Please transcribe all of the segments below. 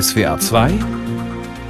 SWA 2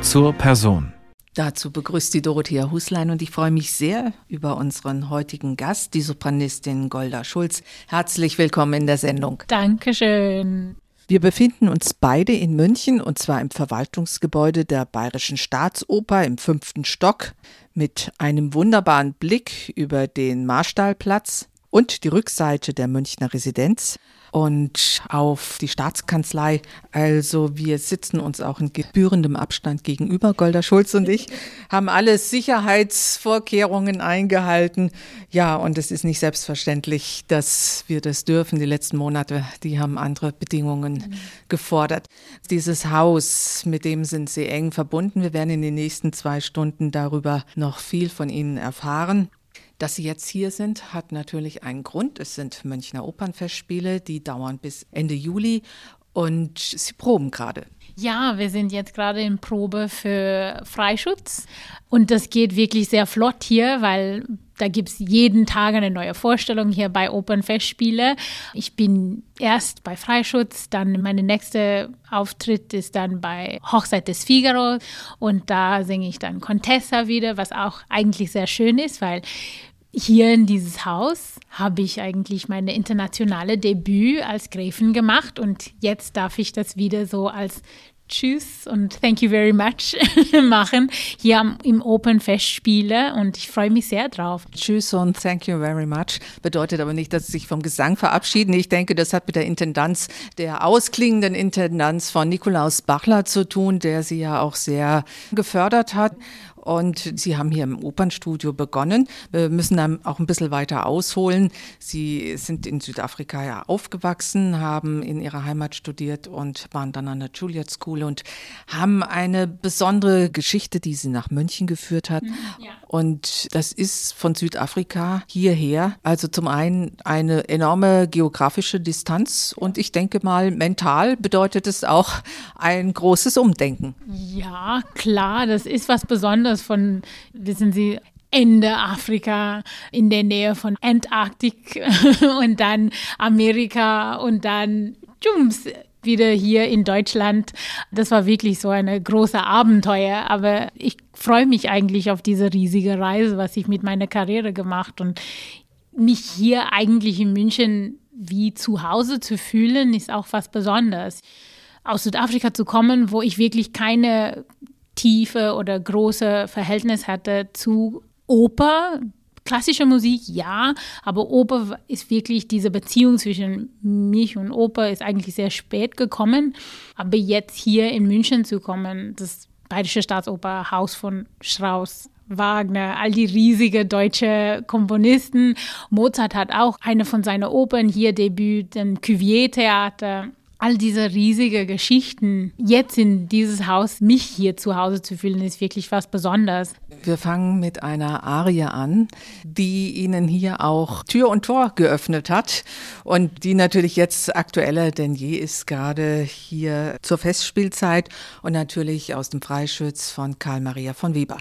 zur Person. Dazu begrüßt die Dorothea Huslein und ich freue mich sehr über unseren heutigen Gast, die Sopranistin Golda Schulz. Herzlich willkommen in der Sendung. Dankeschön. Wir befinden uns beide in München und zwar im Verwaltungsgebäude der Bayerischen Staatsoper im fünften Stock mit einem wunderbaren Blick über den Marstallplatz und die Rückseite der Münchner Residenz und auf die Staatskanzlei. Also wir sitzen uns auch in gebührendem Abstand gegenüber. Golda Schulz und ich haben alle Sicherheitsvorkehrungen eingehalten. Ja, und es ist nicht selbstverständlich, dass wir das dürfen. Die letzten Monate, die haben andere Bedingungen mhm. gefordert. Dieses Haus, mit dem sind Sie eng verbunden. Wir werden in den nächsten zwei Stunden darüber noch viel von Ihnen erfahren. Dass Sie jetzt hier sind, hat natürlich einen Grund. Es sind Münchner Opernfestspiele, die dauern bis Ende Juli und Sie proben gerade. Ja, wir sind jetzt gerade in Probe für Freischutz und das geht wirklich sehr flott hier, weil da gibt es jeden Tag eine neue Vorstellung hier bei Opernfestspiele. Ich bin erst bei Freischutz, dann meine nächste Auftritt ist dann bei Hochzeit des Figaro und da singe ich dann Contessa wieder, was auch eigentlich sehr schön ist, weil hier in dieses Haus habe ich eigentlich meine internationale Debüt als Gräfin gemacht und jetzt darf ich das wieder so als Tschüss und Thank you very much machen hier im Open Festspiele und ich freue mich sehr drauf. Tschüss und Thank you very much bedeutet aber nicht, dass Sie sich vom Gesang verabschieden. Ich denke, das hat mit der Intendanz, der ausklingenden Intendanz von Nikolaus Bachler zu tun, der Sie ja auch sehr gefördert hat. Und Sie haben hier im Opernstudio begonnen. Wir müssen dann auch ein bisschen weiter ausholen. Sie sind in Südafrika ja aufgewachsen, haben in ihrer Heimat studiert und waren dann an der Juilliard School und haben eine besondere Geschichte, die sie nach München geführt hat. Mhm, ja. Und das ist von Südafrika hierher. Also zum einen eine enorme geografische Distanz und ich denke mal, mental bedeutet es auch ein großes Umdenken. Ja, klar, das ist was Besonderes Besonderes von, wissen Sie, Ende Afrika, in der Nähe von Antarktik und dann Amerika und dann Jums wieder hier in Deutschland. Das war wirklich so eine große Abenteuer, aber ich freue mich eigentlich auf diese riesige Reise, was ich mit meiner Karriere gemacht und mich hier eigentlich in München wie zu Hause zu fühlen, ist auch was Besonderes. Aus Südafrika zu kommen, wo ich wirklich keine tiefe oder große Verhältnis hatte zu Oper. Klassische Musik, ja, aber Oper ist wirklich diese Beziehung zwischen mich und Oper ist eigentlich sehr spät gekommen. Aber jetzt hier in München zu kommen, das Bayerische Staatsoper, Haus von Strauss, Wagner, all die riesige deutsche Komponisten. Mozart hat auch eine von seinen Opern hier Debüt, den Cuvier-Theater all diese riesige Geschichten jetzt in dieses Haus, mich hier zu Hause zu fühlen, ist wirklich was Besonderes. Wir fangen mit einer Arie an, die Ihnen hier auch Tür und Tor geöffnet hat und die natürlich jetzt aktueller denn je ist, gerade hier zur Festspielzeit und natürlich aus dem Freischütz von Karl Maria von Weber.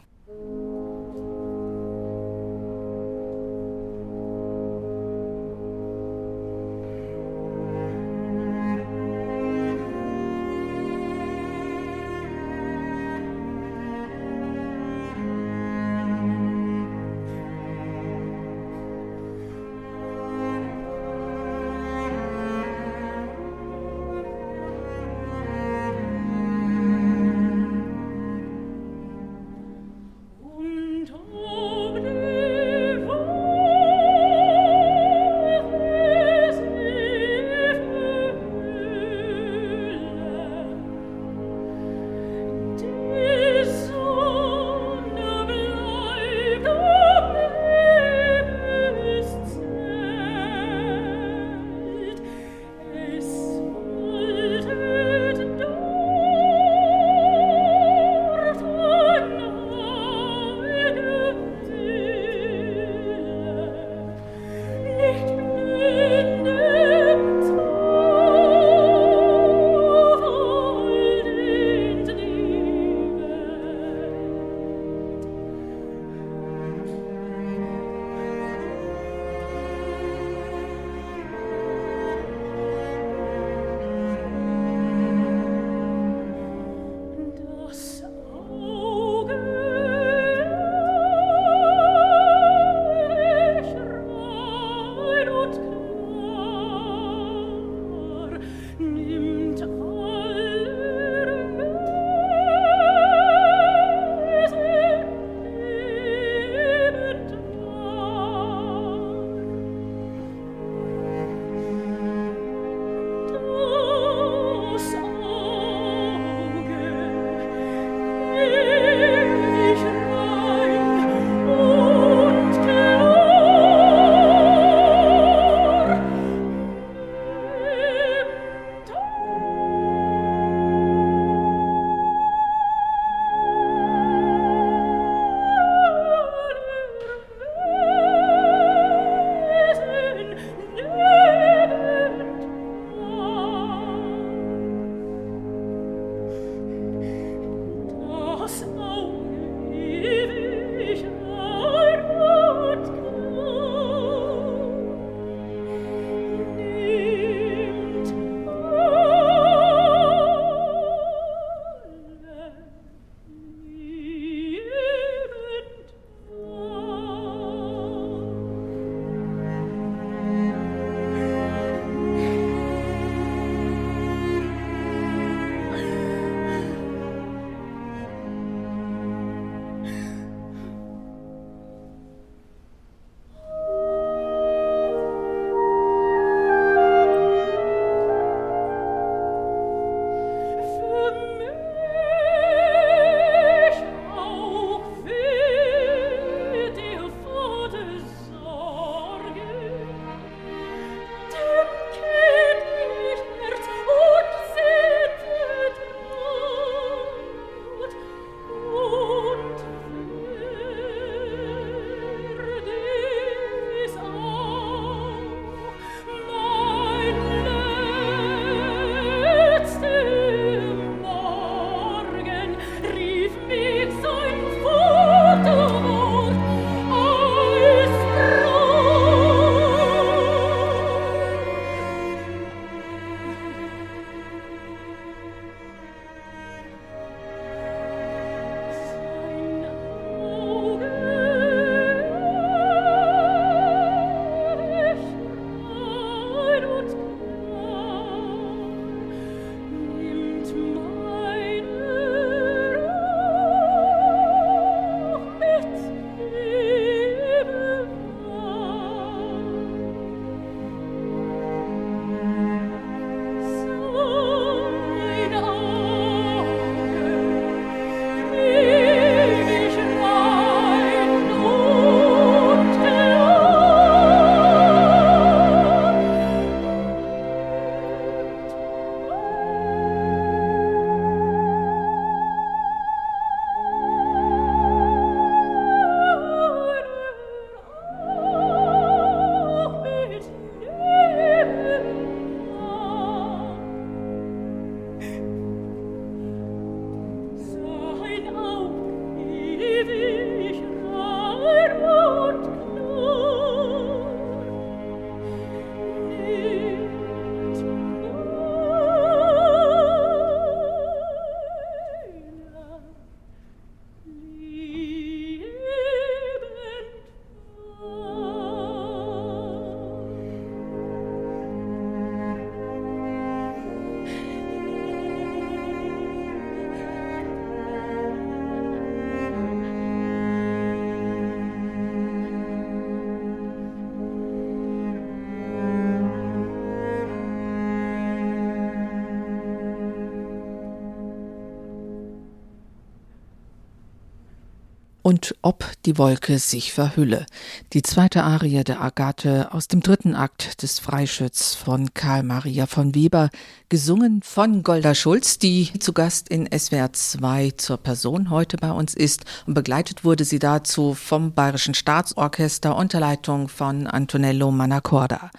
Und ob die Wolke sich verhülle. Die zweite Arie der Agathe aus dem dritten Akt des Freischütz von Karl Maria von Weber, gesungen von Golda Schulz, die zu Gast in SWR 2 zur Person heute bei uns ist und begleitet wurde sie dazu vom Bayerischen Staatsorchester unter Leitung von Antonello Manacorda.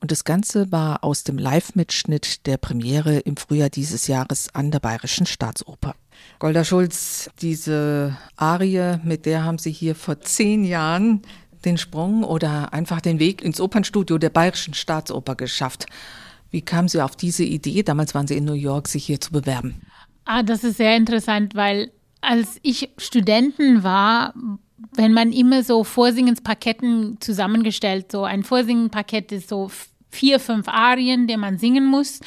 Und das Ganze war aus dem Live-Mitschnitt der Premiere im Frühjahr dieses Jahres an der Bayerischen Staatsoper. Golda Schulz, diese Arie, mit der haben Sie hier vor zehn Jahren den Sprung oder einfach den Weg ins Opernstudio der Bayerischen Staatsoper geschafft. Wie kamen Sie auf diese Idee? Damals waren Sie in New York, sich hier zu bewerben. Ah, das ist sehr interessant, weil als ich Studentin war, wenn man immer so Vorsingenspaketten zusammengestellt, so ein Vorsingenpaket ist so vier, fünf Arien, die man singen muss.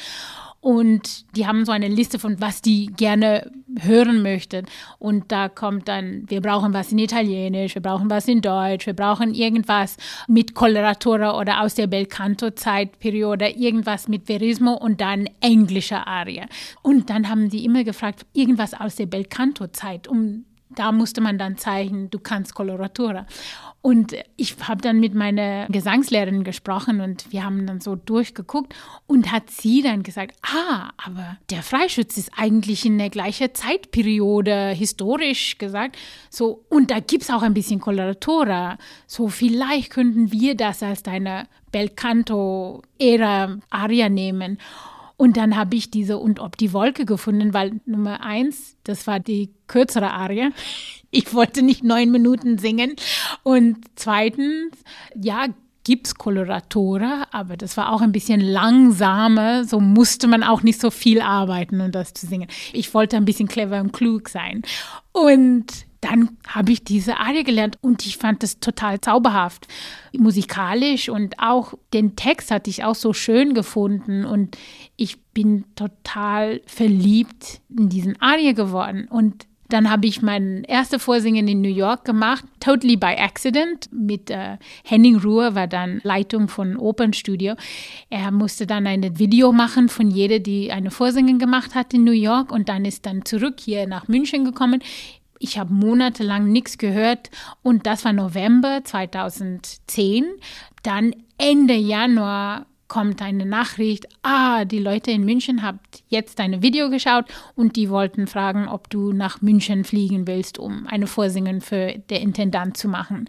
Und die haben so eine Liste von, was die gerne hören möchten. Und da kommt dann, wir brauchen was in Italienisch, wir brauchen was in Deutsch, wir brauchen irgendwas mit Coloratura oder aus der Belcanto-Zeitperiode, irgendwas mit Verismo und dann englische Arie. Und dann haben die immer gefragt, irgendwas aus der Belcanto-Zeit, um da musste man dann zeigen, du kannst Koloratura. Und ich habe dann mit meiner Gesangslehrerin gesprochen und wir haben dann so durchgeguckt und hat sie dann gesagt, ah, aber der Freischütz ist eigentlich in der gleichen Zeitperiode historisch gesagt. So, und da gibt es auch ein bisschen Koloratura. So, vielleicht könnten wir das als deine Belcanto-Ära-Aria nehmen. Und dann habe ich diese Und ob die Wolke gefunden, weil Nummer eins, das war die kürzere Arie. Ich wollte nicht neun Minuten singen. Und zweitens, ja, gibt es Koloratura, aber das war auch ein bisschen langsamer. So musste man auch nicht so viel arbeiten, um das zu singen. Ich wollte ein bisschen clever und klug sein. Und dann habe ich diese Arie gelernt und ich fand das total zauberhaft, musikalisch und auch den Text hatte ich auch so schön gefunden und ich bin total verliebt in diesen Arie geworden und dann habe ich mein erstes Vorsingen in New York gemacht, totally by accident. Mit äh, Henning Ruhr war dann Leitung von Opernstudio. Er musste dann ein Video machen von jeder, die eine Vorsingen gemacht hat in New York und dann ist dann zurück hier nach München gekommen ich habe monatelang nichts gehört und das war November 2010. Dann Ende Januar kommt eine Nachricht, ah, die Leute in München habt jetzt deine Video geschaut und die wollten fragen, ob du nach München fliegen willst, um eine Vorsingen für der Intendant zu machen.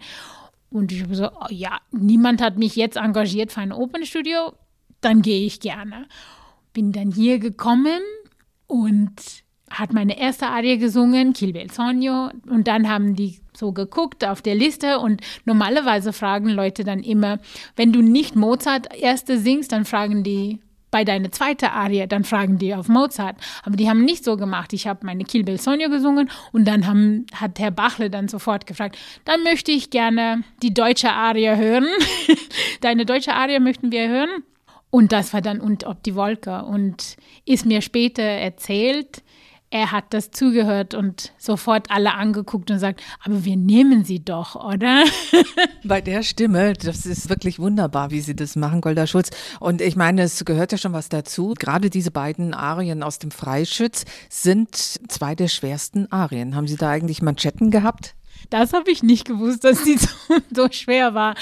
Und ich habe so, oh, ja, niemand hat mich jetzt engagiert für ein Opernstudio, dann gehe ich gerne. Bin dann hier gekommen und hat meine erste Arie gesungen, Kill Bel Sogno, und dann haben die so geguckt auf der Liste und normalerweise fragen Leute dann immer, wenn du nicht Mozart erste singst, dann fragen die bei deiner zweiten Arie, dann fragen die auf Mozart. Aber die haben nicht so gemacht. Ich habe meine Kill Bel Sogno gesungen und dann haben, hat Herr Bachle dann sofort gefragt, dann möchte ich gerne die deutsche Arie hören. Deine deutsche Arie möchten wir hören. Und das war dann und ob die Wolke und ist mir später erzählt, er hat das zugehört und sofort alle angeguckt und sagt, aber wir nehmen sie doch, oder? Bei der Stimme, das ist wirklich wunderbar, wie sie das machen, Golda Schulz. Und ich meine, es gehört ja schon was dazu. Gerade diese beiden Arien aus dem Freischütz sind zwei der schwersten Arien. Haben Sie da eigentlich Manschetten gehabt? Das habe ich nicht gewusst, dass die so, so schwer war.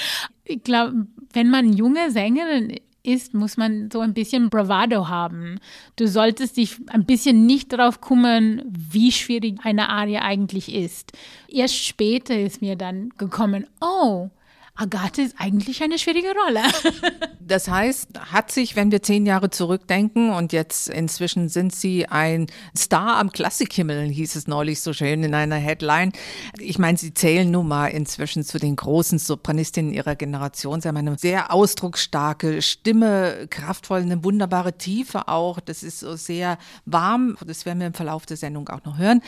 Ich glaube, wenn man junge Sängerin ist, muss man so ein bisschen Bravado haben. Du solltest dich ein bisschen nicht darauf kümmern, wie schwierig eine Arie eigentlich ist. Erst später ist mir dann gekommen, oh, Agathe ist eigentlich eine schwierige Rolle. das heißt, hat sich, wenn wir zehn Jahre zurückdenken und jetzt inzwischen sind Sie ein Star am Klassikhimmel, hieß es neulich so schön in einer Headline. Ich meine, Sie zählen nun mal inzwischen zu den großen Sopranistinnen Ihrer Generation. Sie haben eine sehr ausdrucksstarke Stimme, kraftvoll, eine wunderbare Tiefe auch. Das ist so sehr warm. Das werden wir im Verlauf der Sendung auch noch hören.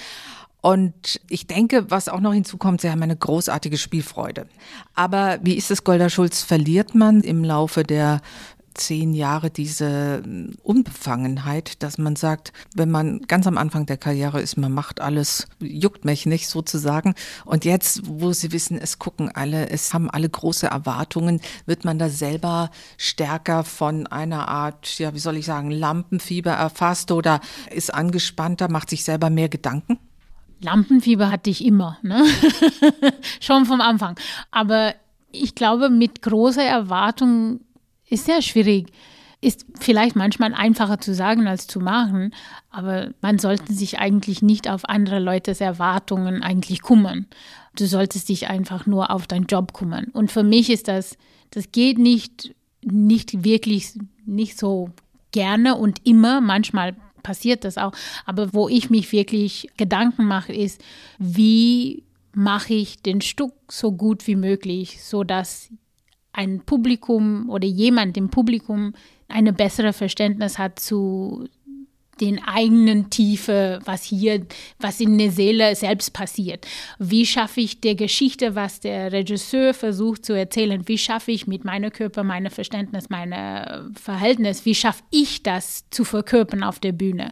Und ich denke, was auch noch hinzukommt, sie haben eine großartige Spielfreude. Aber wie ist es, Golda Schulz, verliert man im Laufe der zehn Jahre diese Unbefangenheit, dass man sagt, wenn man ganz am Anfang der Karriere ist, man macht alles, juckt mich nicht sozusagen. Und jetzt, wo Sie wissen, es gucken alle, es haben alle große Erwartungen, wird man da selber stärker von einer Art, ja, wie soll ich sagen, Lampenfieber erfasst oder ist angespannter, macht sich selber mehr Gedanken? Lampenfieber hatte ich immer, ne? schon vom Anfang. Aber ich glaube, mit großer Erwartung ist sehr schwierig. Ist vielleicht manchmal einfacher zu sagen als zu machen, aber man sollte sich eigentlich nicht auf andere Leutes Erwartungen eigentlich kümmern. Du solltest dich einfach nur auf deinen Job kümmern. Und für mich ist das, das geht nicht, nicht wirklich, nicht so gerne und immer. Manchmal passiert das auch. Aber wo ich mich wirklich Gedanken mache, ist, wie mache ich den Stück so gut wie möglich, sodass ein Publikum oder jemand im Publikum eine bessere Verständnis hat zu den eigenen Tiefe, was hier, was in der Seele selbst passiert. Wie schaffe ich der Geschichte, was der Regisseur versucht zu erzählen? Wie schaffe ich mit meinem Körper, meinem Verständnis, meinem Verhältnis, wie schaffe ich das zu verkörpern auf der Bühne?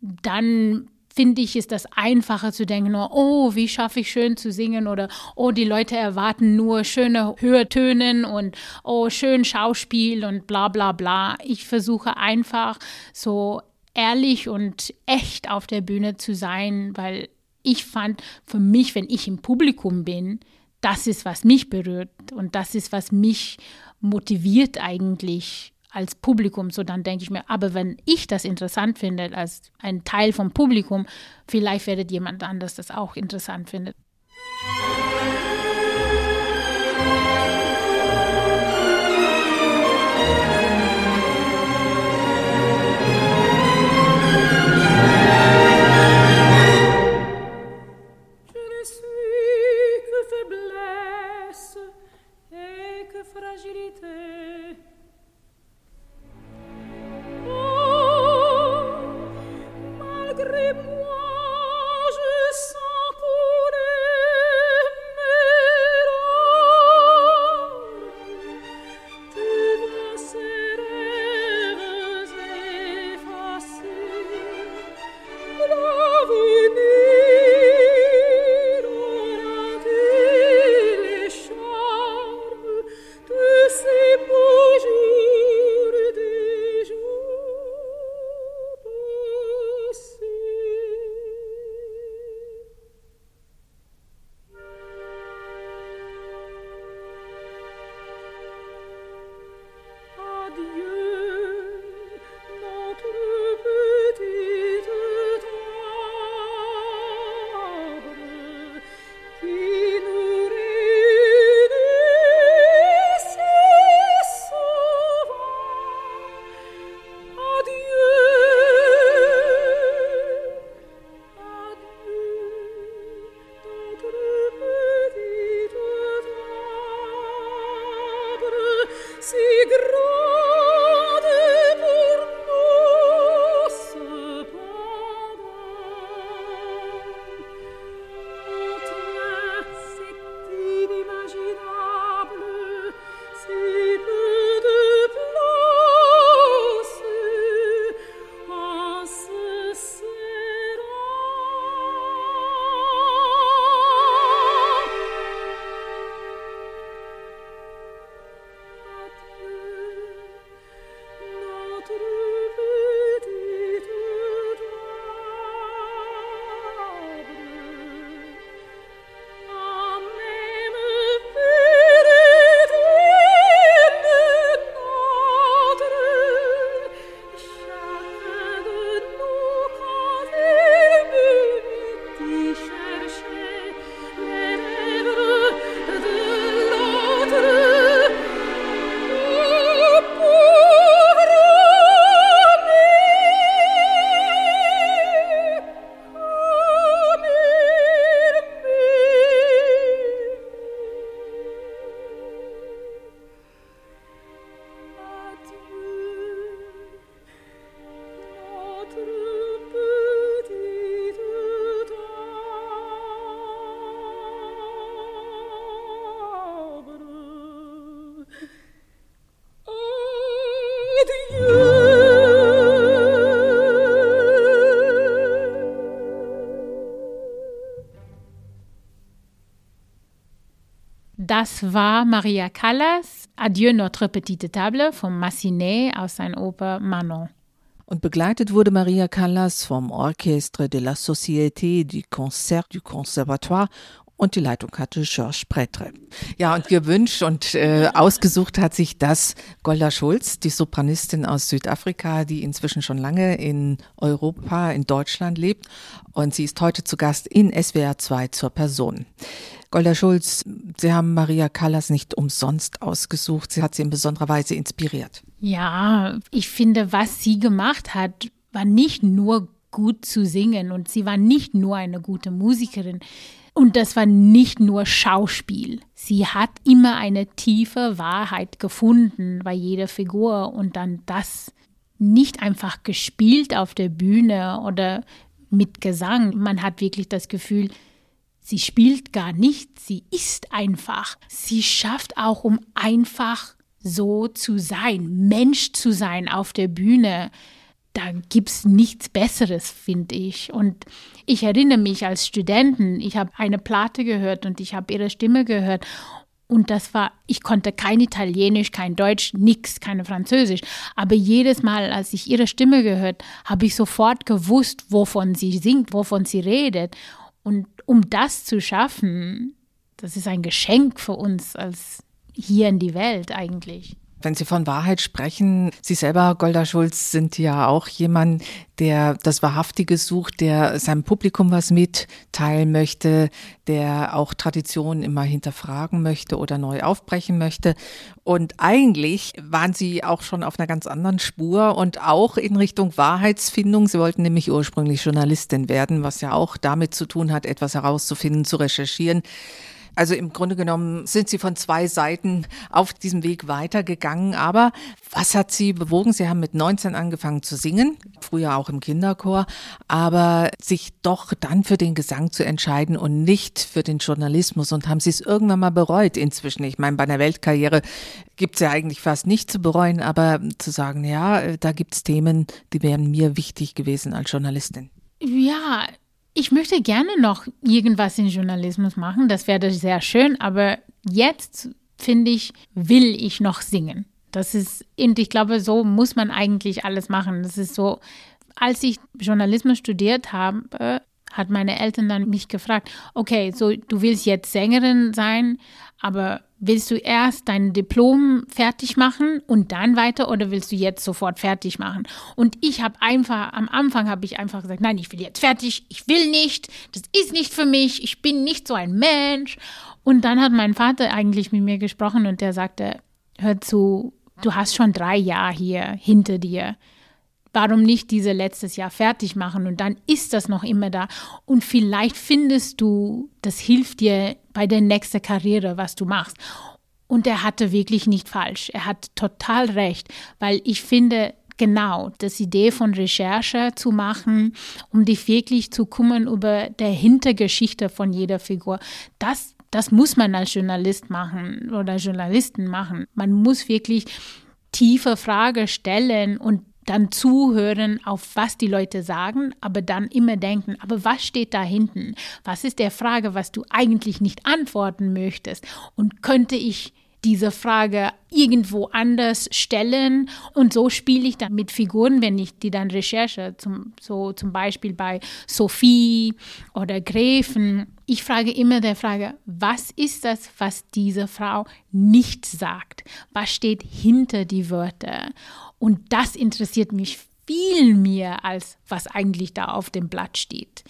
Dann finde ich, ist das einfacher zu denken, oh, wie schaffe ich schön zu singen oder oh, die Leute erwarten nur schöne Hörtönen und oh, schön Schauspiel und bla bla bla. Ich versuche einfach so ehrlich und echt auf der Bühne zu sein, weil ich fand, für mich, wenn ich im Publikum bin, das ist, was mich berührt und das ist, was mich motiviert eigentlich als Publikum. So dann denke ich mir, aber wenn ich das interessant finde als ein Teil vom Publikum, vielleicht werdet jemand anders das auch interessant finden. Das war Maria Callas, Adieu notre petite table von Massenet aus seiner Oper Manon. Und begleitet wurde Maria Callas vom Orchestre de la Société du Concert du Conservatoire und die Leitung hatte Georges Pretre. Ja, und gewünscht und äh, ausgesucht hat sich das Golda Schulz, die Sopranistin aus Südafrika, die inzwischen schon lange in Europa, in Deutschland lebt. Und sie ist heute zu Gast in SWR 2 zur Person. Golda Schulz, Sie haben Maria Callas nicht umsonst ausgesucht. Sie hat sie in besonderer Weise inspiriert. Ja, ich finde, was sie gemacht hat, war nicht nur gut zu singen und sie war nicht nur eine gute Musikerin. Und das war nicht nur Schauspiel. Sie hat immer eine tiefe Wahrheit gefunden bei jeder Figur und dann das nicht einfach gespielt auf der Bühne oder mit Gesang. Man hat wirklich das Gefühl, sie spielt gar nicht, sie ist einfach. Sie schafft auch, um einfach so zu sein, Mensch zu sein auf der Bühne da gibt es nichts Besseres, finde ich. Und ich erinnere mich als Studenten, ich habe eine Platte gehört und ich habe ihre Stimme gehört. Und das war, ich konnte kein Italienisch, kein Deutsch, nichts, keine Französisch. Aber jedes Mal, als ich ihre Stimme gehört, habe ich sofort gewusst, wovon sie singt, wovon sie redet. Und um das zu schaffen, das ist ein Geschenk für uns als hier in die Welt eigentlich. Wenn Sie von Wahrheit sprechen, Sie selber, Golda Schulz, sind ja auch jemand, der das Wahrhaftige sucht, der seinem Publikum was mitteilen möchte, der auch Traditionen immer hinterfragen möchte oder neu aufbrechen möchte. Und eigentlich waren Sie auch schon auf einer ganz anderen Spur und auch in Richtung Wahrheitsfindung. Sie wollten nämlich ursprünglich Journalistin werden, was ja auch damit zu tun hat, etwas herauszufinden, zu recherchieren. Also im Grunde genommen sind Sie von zwei Seiten auf diesem Weg weitergegangen. Aber was hat Sie bewogen? Sie haben mit 19 angefangen zu singen, früher auch im Kinderchor, aber sich doch dann für den Gesang zu entscheiden und nicht für den Journalismus. Und haben Sie es irgendwann mal bereut inzwischen? Ich meine, bei einer Weltkarriere gibt es ja eigentlich fast nicht zu bereuen, aber zu sagen, ja, da gibt es Themen, die wären mir wichtig gewesen als Journalistin. Ja, ich möchte gerne noch irgendwas in Journalismus machen, das wäre sehr schön, aber jetzt finde ich, will ich noch singen. Das ist, und ich glaube, so muss man eigentlich alles machen. Das ist so, als ich Journalismus studiert habe, hat meine Eltern dann mich gefragt, okay, so du willst jetzt Sängerin sein, aber willst du erst dein Diplom fertig machen und dann weiter oder willst du jetzt sofort fertig machen? Und ich habe einfach, am Anfang habe ich einfach gesagt, nein, ich will jetzt fertig, ich will nicht, das ist nicht für mich, ich bin nicht so ein Mensch. Und dann hat mein Vater eigentlich mit mir gesprochen und der sagte, hör zu, du hast schon drei Jahre hier hinter dir warum nicht diese letztes Jahr fertig machen und dann ist das noch immer da und vielleicht findest du, das hilft dir bei der nächsten Karriere, was du machst. Und er hatte wirklich nicht falsch. Er hat total recht, weil ich finde, genau, das Idee von Recherche zu machen, um dich wirklich zu kümmern über der Hintergeschichte von jeder Figur, das, das muss man als Journalist machen oder Journalisten machen. Man muss wirklich tiefe Fragen stellen und dann zuhören auf was die Leute sagen, aber dann immer denken, aber was steht da hinten? Was ist der Frage, was du eigentlich nicht antworten möchtest? Und könnte ich diese Frage irgendwo anders stellen und so spiele ich dann mit Figuren, wenn ich die dann recherche, zum, so zum Beispiel bei Sophie oder Gräfen. Ich frage immer der Frage, was ist das, was diese Frau nicht sagt? Was steht hinter die Wörter? Und das interessiert mich viel mehr, als was eigentlich da auf dem Blatt steht.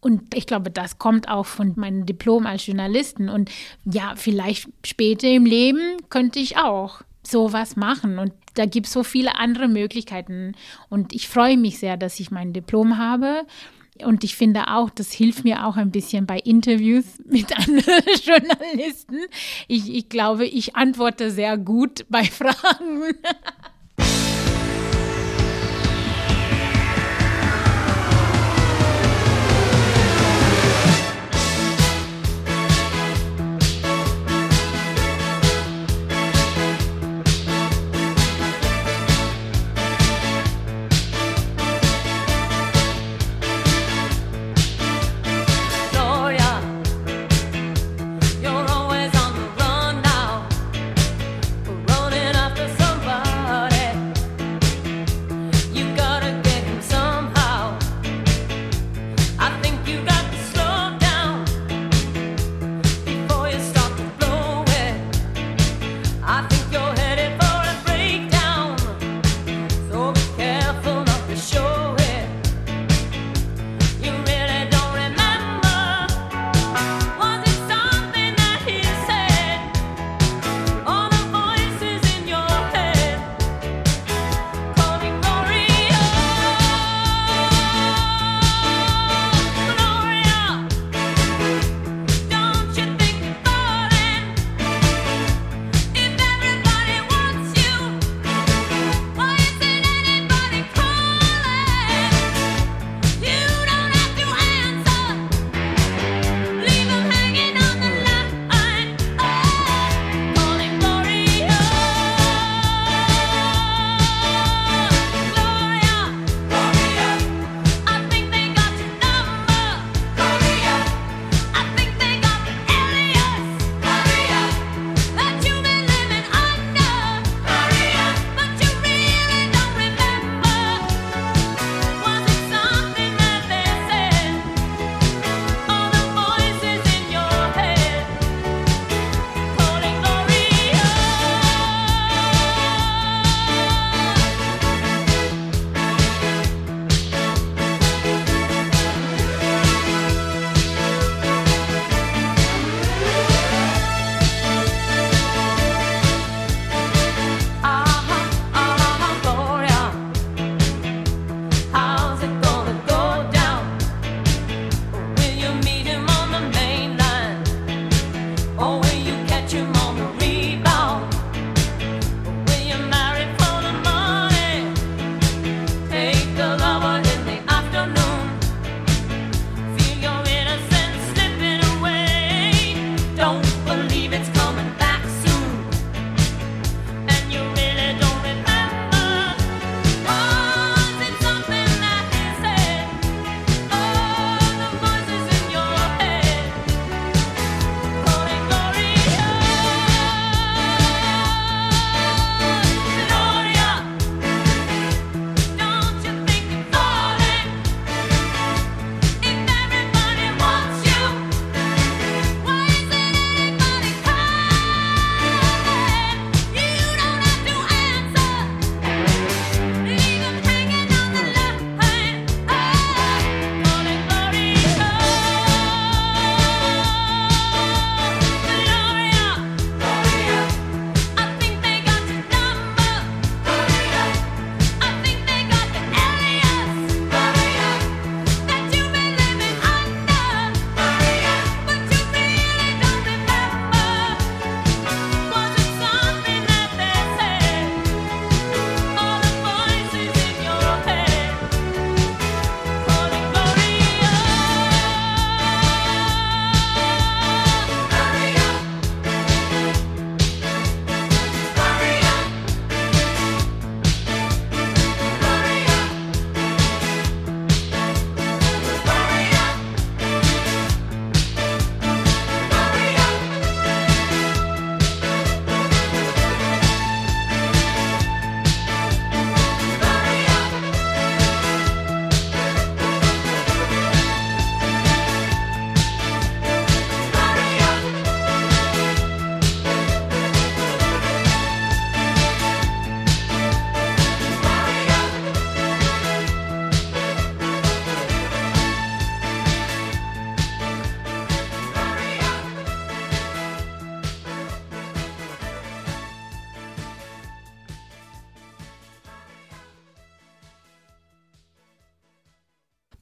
Und ich glaube, das kommt auch von meinem Diplom als Journalistin. Und ja, vielleicht später im Leben könnte ich auch sowas machen. Und da gibt es so viele andere Möglichkeiten. Und ich freue mich sehr, dass ich mein Diplom habe. Und ich finde auch, das hilft mir auch ein bisschen bei Interviews mit anderen Journalisten. Ich, ich glaube, ich antworte sehr gut bei Fragen.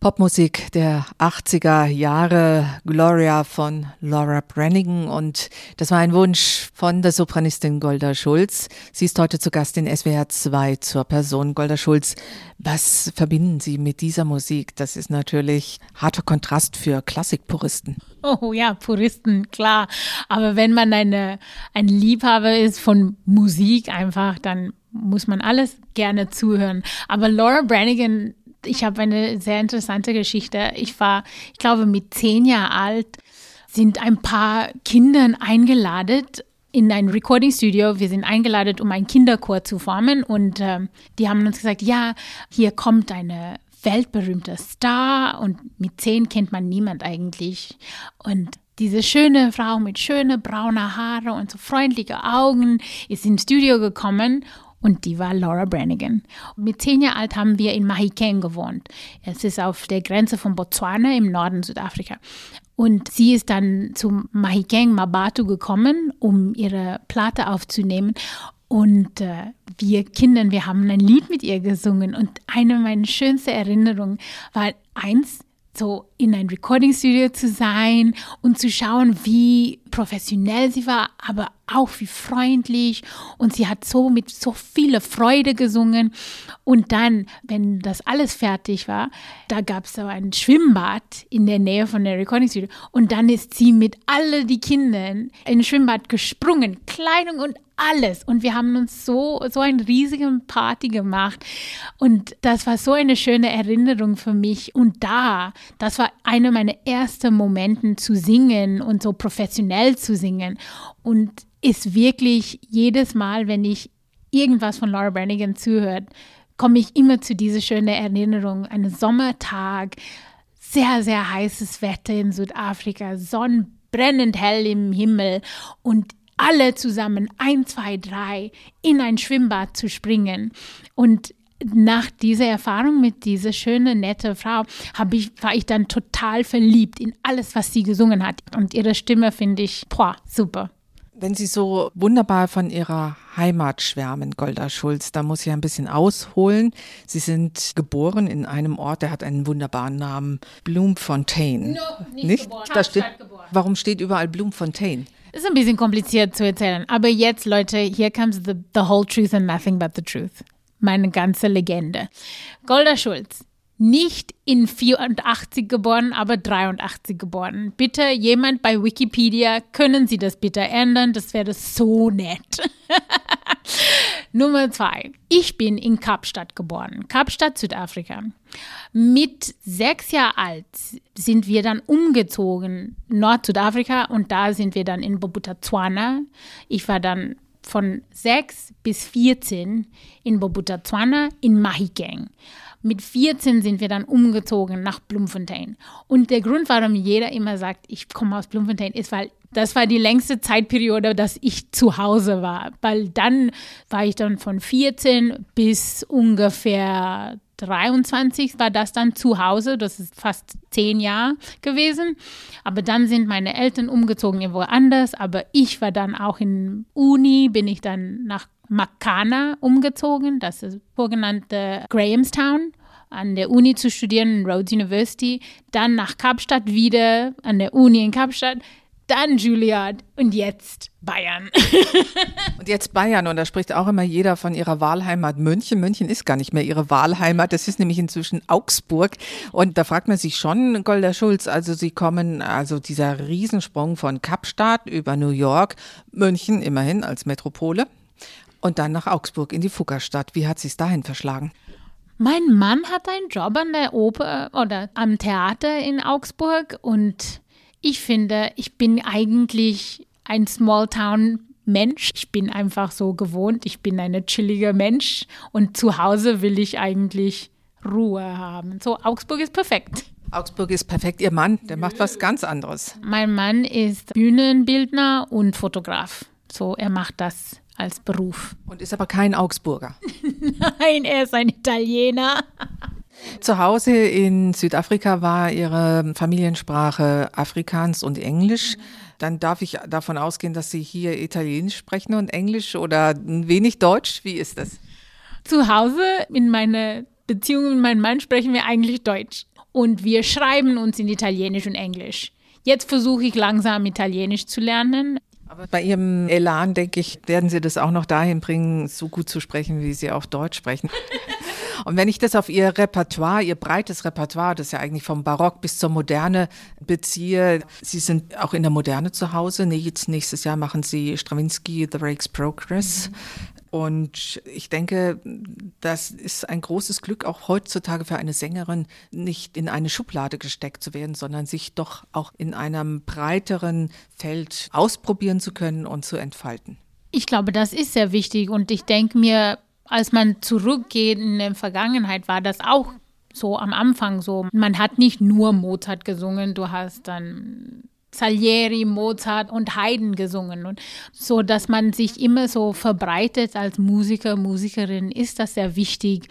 Popmusik der 80er Jahre, Gloria von Laura Brannigan und das war ein Wunsch von der Sopranistin Golda Schulz. Sie ist heute zu Gast in SWR 2 zur Person Golda Schulz. Was verbinden Sie mit dieser Musik? Das ist natürlich harter Kontrast für Klassikpuristen. Oh ja, Puristen, klar. Aber wenn man eine, ein Liebhaber ist von Musik einfach, dann muss man alles gerne zuhören. Aber Laura Brannigan ich habe eine sehr interessante Geschichte. Ich war, ich glaube, mit zehn Jahren alt, sind ein paar Kinder eingeladen in ein Recording Studio. Wir sind eingeladen, um einen Kinderchor zu formen. Und äh, die haben uns gesagt, ja, hier kommt eine weltberühmte Star. Und mit zehn kennt man niemand eigentlich. Und diese schöne Frau mit schönen braunen Haare und so freundliche Augen ist ins Studio gekommen und die war Laura Brannigan. Mit zehn Jahren alt haben wir in Mahikeng gewohnt. Es ist auf der Grenze von Botswana im Norden Südafrika. Und sie ist dann zu Mahikeng Mabatu gekommen, um ihre Platte aufzunehmen. Und äh, wir Kindern, wir haben ein Lied mit ihr gesungen. Und eine meiner schönsten Erinnerungen war eins, so in ein Recording Studio zu sein und zu schauen, wie professionell sie war, aber auch wie freundlich und sie hat so mit so viel Freude gesungen und dann, wenn das alles fertig war, da gab es aber ein Schwimmbad in der Nähe von der Recording Studio und dann ist sie mit alle die Kindern in ein Schwimmbad gesprungen, Kleidung und alles. Und wir haben uns so, so eine riesige Party gemacht. Und das war so eine schöne Erinnerung für mich. Und da, das war einer meiner ersten Momente zu singen und so professionell zu singen. Und ist wirklich jedes Mal, wenn ich irgendwas von Laura Brannigan zuhört, komme ich immer zu dieser schönen Erinnerung. Ein Sommertag, sehr, sehr heißes Wetter in Südafrika, sonnenbrennend hell im Himmel und alle zusammen, ein, zwei, drei, in ein Schwimmbad zu springen. Und nach dieser Erfahrung mit dieser schönen, nette Frau ich, war ich dann total verliebt in alles, was sie gesungen hat. Und ihre Stimme finde ich boah, super. Wenn Sie so wunderbar von Ihrer Heimat schwärmen, Golda Schulz, da muss ich ein bisschen ausholen. Sie sind geboren in einem Ort, der hat einen wunderbaren Namen, Bloemfontein. No, nicht? nicht? Geboren. Da steht, warum steht überall Bloemfontein? Ist ein bisschen kompliziert zu erzählen. Aber jetzt, Leute, here comes the, the whole truth and nothing but the truth. Meine ganze Legende. Golda Schulz, nicht in 84 geboren, aber 83 geboren. Bitte jemand bei Wikipedia, können Sie das bitte ändern? Das wäre so nett. Nummer zwei. Ich bin in Kapstadt geboren, Kapstadt, Südafrika. Mit sechs Jahren alt sind wir dann umgezogen, Nord-Südafrika, und da sind wir dann in Bophuthatswana. Ich war dann von sechs bis 14 in Bophuthatswana in Mahikeng. Mit 14 sind wir dann umgezogen nach Bloemfontein. Und der Grund, warum jeder immer sagt, ich komme aus Bloemfontein, ist, weil das war die längste Zeitperiode, dass ich zu Hause war. Weil dann war ich dann von 14 bis ungefähr 23 war das dann zu Hause. Das ist fast zehn Jahre gewesen. Aber dann sind meine Eltern umgezogen irgendwo anders. Aber ich war dann auch in Uni, bin ich dann nach Makana umgezogen, das ist sogenannte Grahamstown, an der Uni zu studieren, Rhodes University, dann nach Kapstadt wieder, an der Uni in Kapstadt, dann Juilliard und jetzt Bayern. und jetzt Bayern und da spricht auch immer jeder von ihrer Wahlheimat München. München ist gar nicht mehr ihre Wahlheimat, das ist nämlich inzwischen Augsburg und da fragt man sich schon, Golda Schulz, also sie kommen, also dieser Riesensprung von Kapstadt über New York, München immerhin als Metropole und dann nach Augsburg in die Fuggerstadt. Wie hat sie es dahin verschlagen? Mein Mann hat einen Job an der Oper oder am Theater in Augsburg und ich finde, ich bin eigentlich ein Smalltown Mensch. Ich bin einfach so gewohnt. Ich bin ein chilliger Mensch und zu Hause will ich eigentlich Ruhe haben. So, Augsburg ist perfekt. Augsburg ist perfekt. Ihr Mann, der macht was ganz anderes. Mein Mann ist Bühnenbildner und Fotograf. So, er macht das als Beruf. Und ist aber kein Augsburger. Nein, er ist ein Italiener. Zu Hause in Südafrika war ihre Familiensprache Afrikaans und Englisch. Dann darf ich davon ausgehen, dass Sie hier Italienisch sprechen und Englisch oder ein wenig Deutsch. Wie ist das? Zu Hause in meiner Beziehung mit meinem Mann sprechen wir eigentlich Deutsch. und wir schreiben uns in Italienisch und Englisch. Jetzt versuche ich langsam Italienisch zu lernen. Aber bei Ihrem Elan, denke ich, werden Sie das auch noch dahin bringen, so gut zu sprechen, wie Sie auch Deutsch sprechen. Und wenn ich das auf Ihr Repertoire, Ihr breites Repertoire, das ja eigentlich vom Barock bis zur Moderne beziehe, Sie sind auch in der Moderne zu Hause. Nee, jetzt nächstes Jahr machen Sie Stravinsky, The Rake's Progress. Mhm. Und ich denke, das ist ein großes Glück auch heutzutage für eine Sängerin, nicht in eine Schublade gesteckt zu werden, sondern sich doch auch in einem breiteren Feld ausprobieren zu können und zu entfalten. Ich glaube, das ist sehr wichtig und ich denke mir, als man zurückgeht in der Vergangenheit, war das auch so am Anfang so. Man hat nicht nur Mozart gesungen, du hast dann Salieri, Mozart und Haydn gesungen. Und so, dass man sich immer so verbreitet als Musiker, Musikerin, ist das sehr wichtig,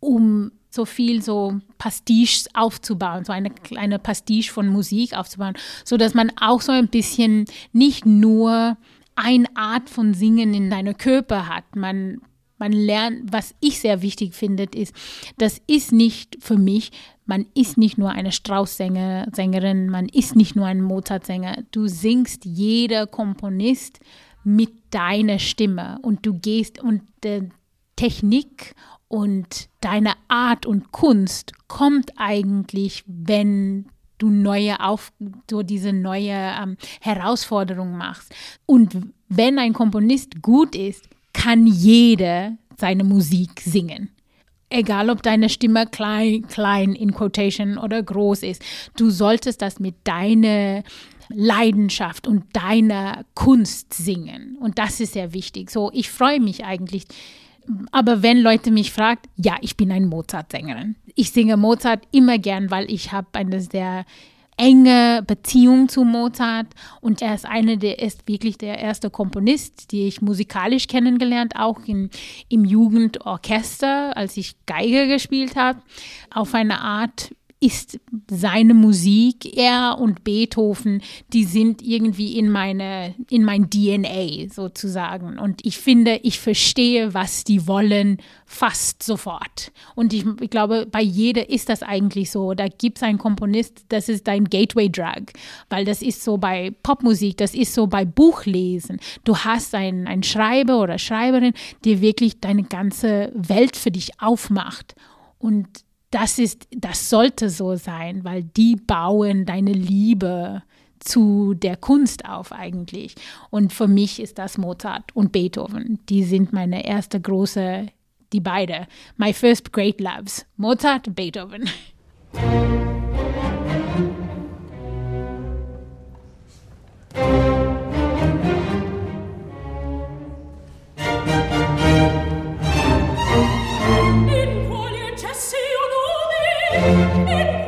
um so viel so Pastiche aufzubauen, so eine kleine Pastiche von Musik aufzubauen, so dass man auch so ein bisschen nicht nur eine Art von Singen in deinem Körper hat. Man man lernt, was ich sehr wichtig finde, ist, das ist nicht für mich, man ist nicht nur eine Strauß-Sängerin, man ist nicht nur ein Mozart-Sänger. Du singst jeder Komponist mit deiner Stimme und du gehst und die Technik und deine Art und Kunst kommt eigentlich, wenn du neue auf du diese neue ähm, Herausforderung machst. Und wenn ein Komponist gut ist, kann jeder seine Musik singen. Egal, ob deine Stimme klein, klein in Quotation oder groß ist, du solltest das mit deiner Leidenschaft und deiner Kunst singen. Und das ist sehr wichtig. So, ich freue mich eigentlich. Aber wenn Leute mich fragen, ja, ich bin eine Mozart-Sängerin. Ich singe Mozart immer gern, weil ich habe eine sehr enge Beziehung zu Mozart. Und er ist einer der ist wirklich der erste Komponist, die ich musikalisch kennengelernt, auch im, im Jugendorchester, als ich Geige gespielt habe, auf eine Art ist seine Musik, er und Beethoven, die sind irgendwie in meine, in mein DNA sozusagen. Und ich finde, ich verstehe, was die wollen, fast sofort. Und ich, ich glaube, bei jeder ist das eigentlich so. Da gibt es einen Komponist, das ist dein Gateway-Drug, weil das ist so bei Popmusik, das ist so bei Buchlesen. Du hast einen, einen Schreiber oder Schreiberin, die wirklich deine ganze Welt für dich aufmacht. Und das ist, das sollte so sein, weil die bauen deine Liebe zu der Kunst auf eigentlich. Und für mich ist das Mozart und Beethoven. Die sind meine erste große, die beide. My first great loves. Mozart, Beethoven. Lord.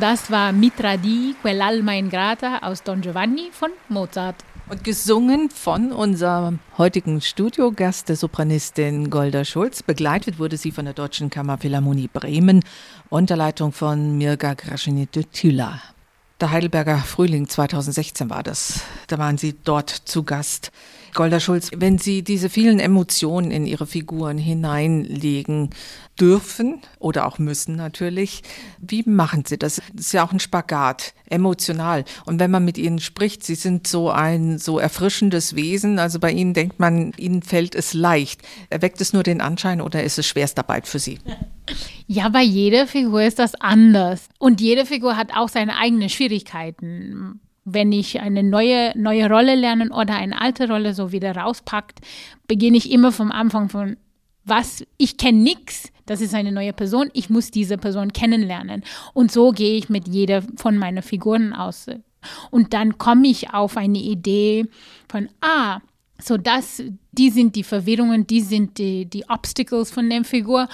Das war Mitra di quell'alma ingrata aus Don Giovanni von Mozart. Und gesungen von unserem heutigen Studiogast, der Sopranistin Golda Schulz. Begleitet wurde sie von der Deutschen Kammerphilharmonie Bremen unter Leitung von Mirga Graschinite-Tüller. Der Heidelberger Frühling 2016 war das. Da waren Sie dort zu Gast. Golda Schulz, wenn Sie diese vielen Emotionen in Ihre Figuren hineinlegen dürfen oder auch müssen natürlich, wie machen Sie das? Das ist ja auch ein Spagat, emotional. Und wenn man mit Ihnen spricht, Sie sind so ein so erfrischendes Wesen, also bei Ihnen denkt man, Ihnen fällt es leicht. Erweckt es nur den Anschein oder ist es Schwerstarbeit für Sie? Ja, bei jeder Figur ist das anders. Und jede Figur hat auch seine eigenen Schwierigkeiten wenn ich eine neue, neue Rolle lernen oder eine alte Rolle so wieder rauspackt, beginne ich immer vom Anfang von was, ich kenne nichts, das ist eine neue Person, ich muss diese Person kennenlernen. Und so gehe ich mit jeder von meinen Figuren aus. Und dann komme ich auf eine Idee von, ah, so das, die sind die Verwirrungen, die sind die, die Obstacles von der Figur.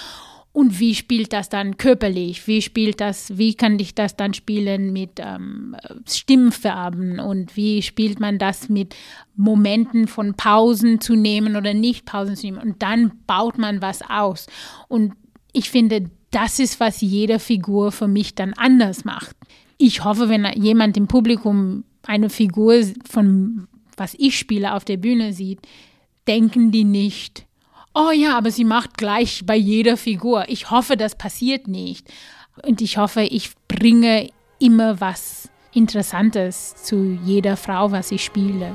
Und wie spielt das dann körperlich? Wie spielt das, wie kann ich das dann spielen mit ähm, Stimmfarben und wie spielt man das mit Momenten von Pausen zu nehmen oder nicht Pausen zu nehmen? Und dann baut man was aus. Und ich finde, das ist, was jede Figur für mich dann anders macht. Ich hoffe, wenn jemand im Publikum eine Figur von was ich spiele auf der Bühne sieht, denken die nicht, oh ja, aber sie macht gleich bei jeder Figur. Ich hoffe, das passiert nicht. Und ich hoffe, ich bringe immer was Interessantes zu jeder Frau, was ich spiele.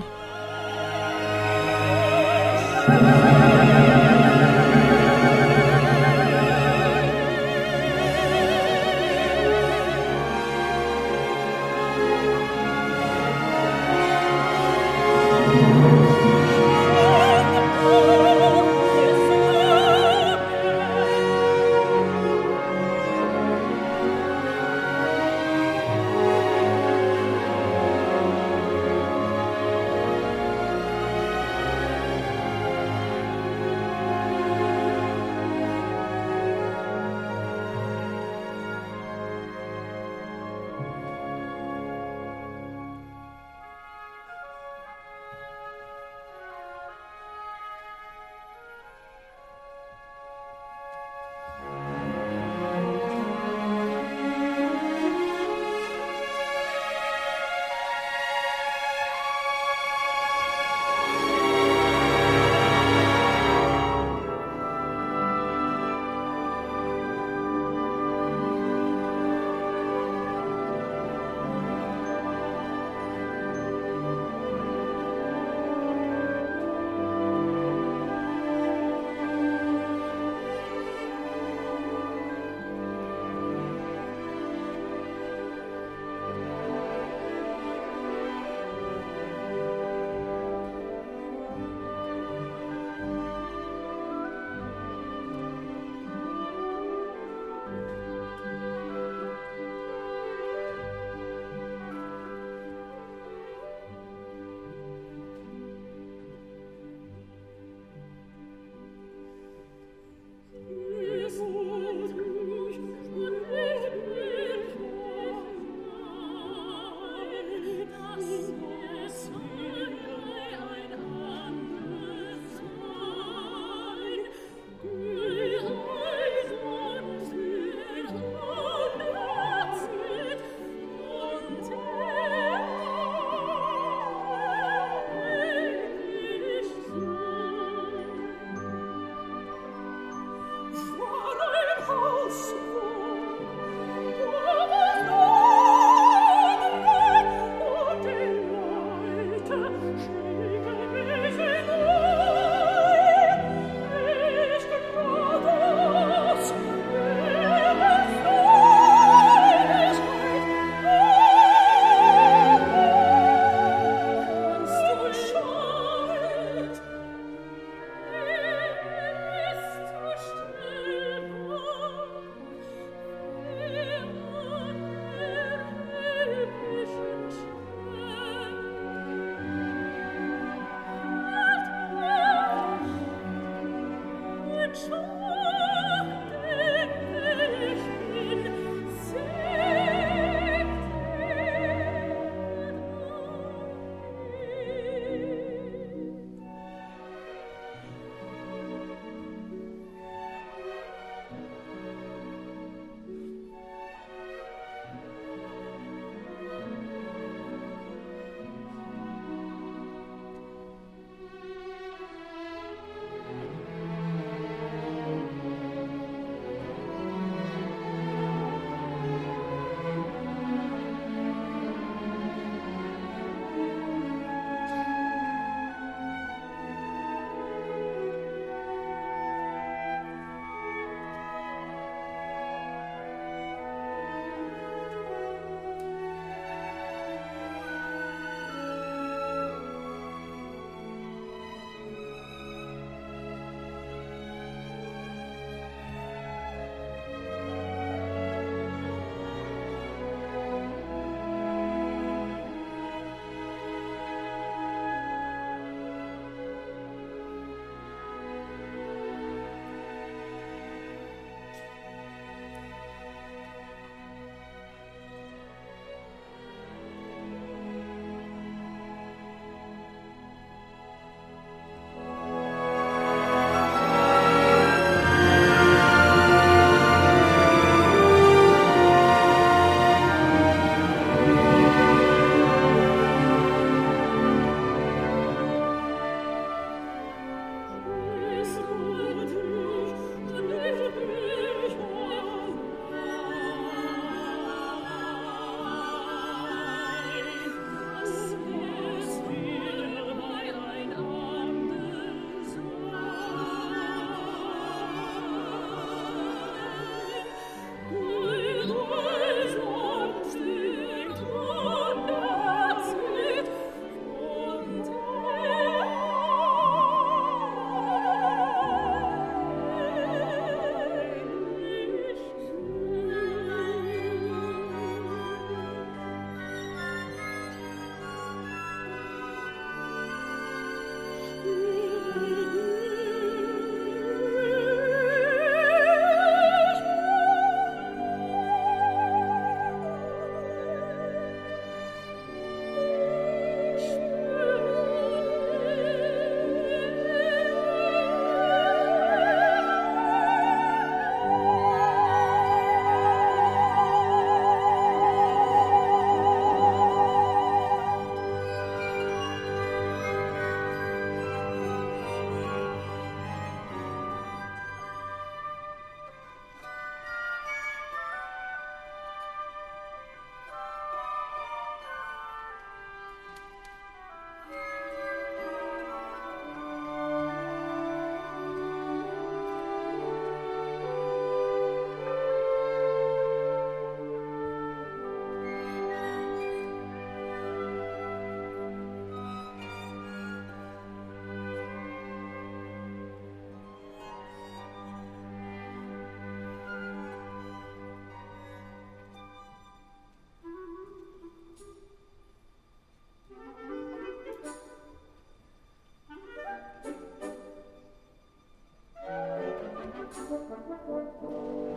Thank you.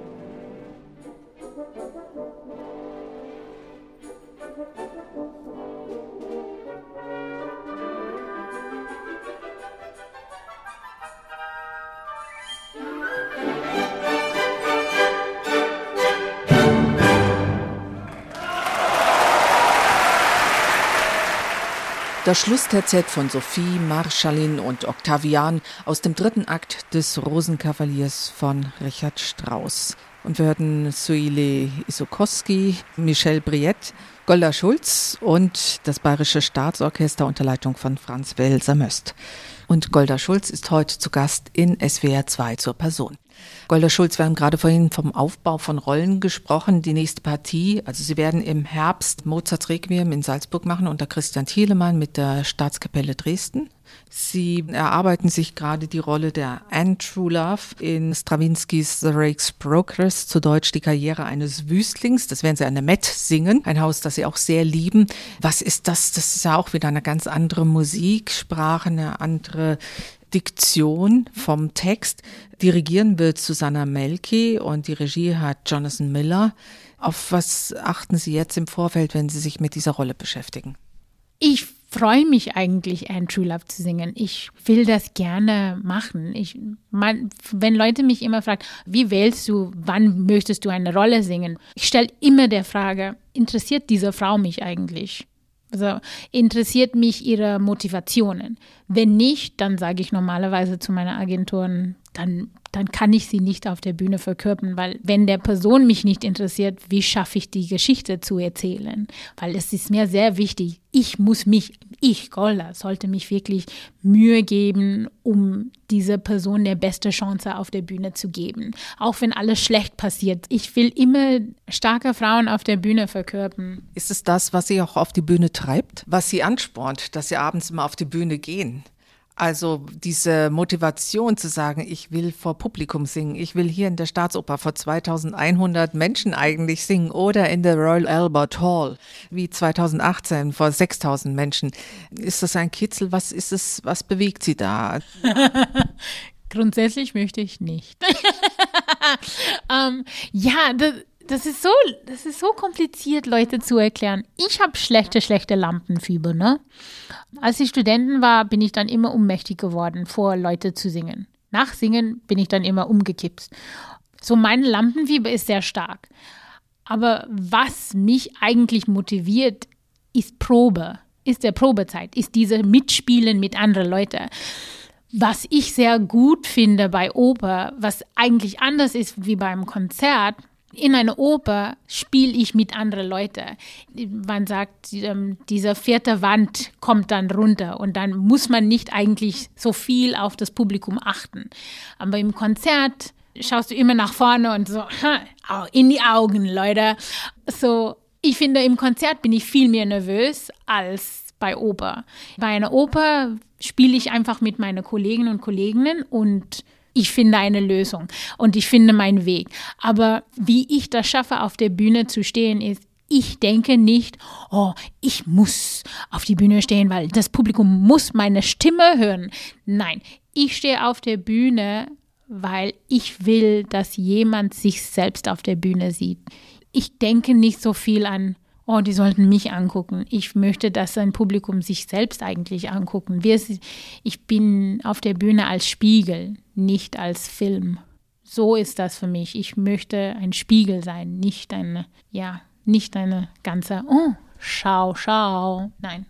Das Schlussterzett von Sophie, Marschallin und Octavian aus dem dritten Akt des Rosenkavaliers von Richard Strauss. Und wir hörten Suile Isokowski, Michel Briette, Golda Schulz und das Bayerische Staatsorchester unter Leitung von Franz Welser-Möst. Und Golda Schulz ist heute zu Gast in SWR 2 zur Person. Golda Schulz, wir haben gerade vorhin vom Aufbau von Rollen gesprochen. Die nächste Partie, also Sie werden im Herbst Mozarts Requiem in Salzburg machen unter Christian Thielemann mit der Staatskapelle Dresden. Sie erarbeiten sich gerade die Rolle der Anne True Love in Stravinskys The Rake's Progress, zu Deutsch die Karriere eines Wüstlings. Das werden Sie an der Met singen, ein Haus, das Sie auch sehr lieben. Was ist das? Das ist ja auch wieder eine ganz andere Musiksprache, eine andere Diktion vom Text. Dirigieren wird Susanna Melki und die Regie hat Jonathan Miller. Auf was achten Sie jetzt im Vorfeld, wenn Sie sich mit dieser Rolle beschäftigen? Ich freue mich eigentlich, Andrew Love zu singen. Ich will das gerne machen. Ich, man, wenn Leute mich immer fragen, wie wählst du, wann möchtest du eine Rolle singen? Ich stelle immer der Frage, interessiert diese Frau mich eigentlich? Also interessiert mich ihre Motivationen. Wenn nicht, dann sage ich normalerweise zu meiner Agenturen, dann dann kann ich sie nicht auf der Bühne verkörpern, weil wenn der Person mich nicht interessiert, wie schaffe ich die Geschichte zu erzählen? Weil es ist mir sehr wichtig, ich muss mich, ich, Golda, sollte mich wirklich Mühe geben, um dieser Person der beste Chance auf der Bühne zu geben. Auch wenn alles schlecht passiert. Ich will immer starke Frauen auf der Bühne verkörpern. Ist es das, was Sie auch auf die Bühne treibt? Was Sie anspornt, dass Sie abends immer auf die Bühne gehen? Also diese Motivation zu sagen, ich will vor Publikum singen, ich will hier in der Staatsoper vor 2100 Menschen eigentlich singen oder in der Royal Albert Hall wie 2018 vor 6000 Menschen. Ist das ein Kitzel? Was ist es, was bewegt Sie da? Grundsätzlich möchte ich nicht. ähm, ja, das, das ist so, das ist so kompliziert, Leute zu erklären. Ich habe schlechte, schlechte Lampenfieber, ne? Als ich Studentin war, bin ich dann immer ohnmächtig geworden, vor Leute zu singen. Nach Singen bin ich dann immer umgekippt. So mein Lampenfieber ist sehr stark. Aber was mich eigentlich motiviert, ist Probe, ist der Probezeit, ist diese Mitspielen mit anderen Leuten. Was ich sehr gut finde bei Oper, was eigentlich anders ist wie beim Konzert, in einer Oper spiele ich mit anderen Leuten. Man sagt, ähm, diese vierte Wand kommt dann runter und dann muss man nicht eigentlich so viel auf das Publikum achten. Aber im Konzert schaust du immer nach vorne und so in die Augen, Leute. So, ich finde, im Konzert bin ich viel mehr nervös als bei Oper. Bei einer Oper spiele ich einfach mit meinen Kolleginnen und Kollegen und ich finde eine Lösung und ich finde meinen Weg. Aber wie ich das schaffe, auf der Bühne zu stehen, ist, ich denke nicht, oh, ich muss auf die Bühne stehen, weil das Publikum muss meine Stimme hören. Nein, ich stehe auf der Bühne, weil ich will, dass jemand sich selbst auf der Bühne sieht. Ich denke nicht so viel an, oh, die sollten mich angucken. Ich möchte, dass ein Publikum sich selbst eigentlich angucken. ich bin auf der Bühne als Spiegel nicht als Film. So ist das für mich. Ich möchte ein Spiegel sein, nicht eine, ja, nicht eine ganze, oh, schau, schau. Nein.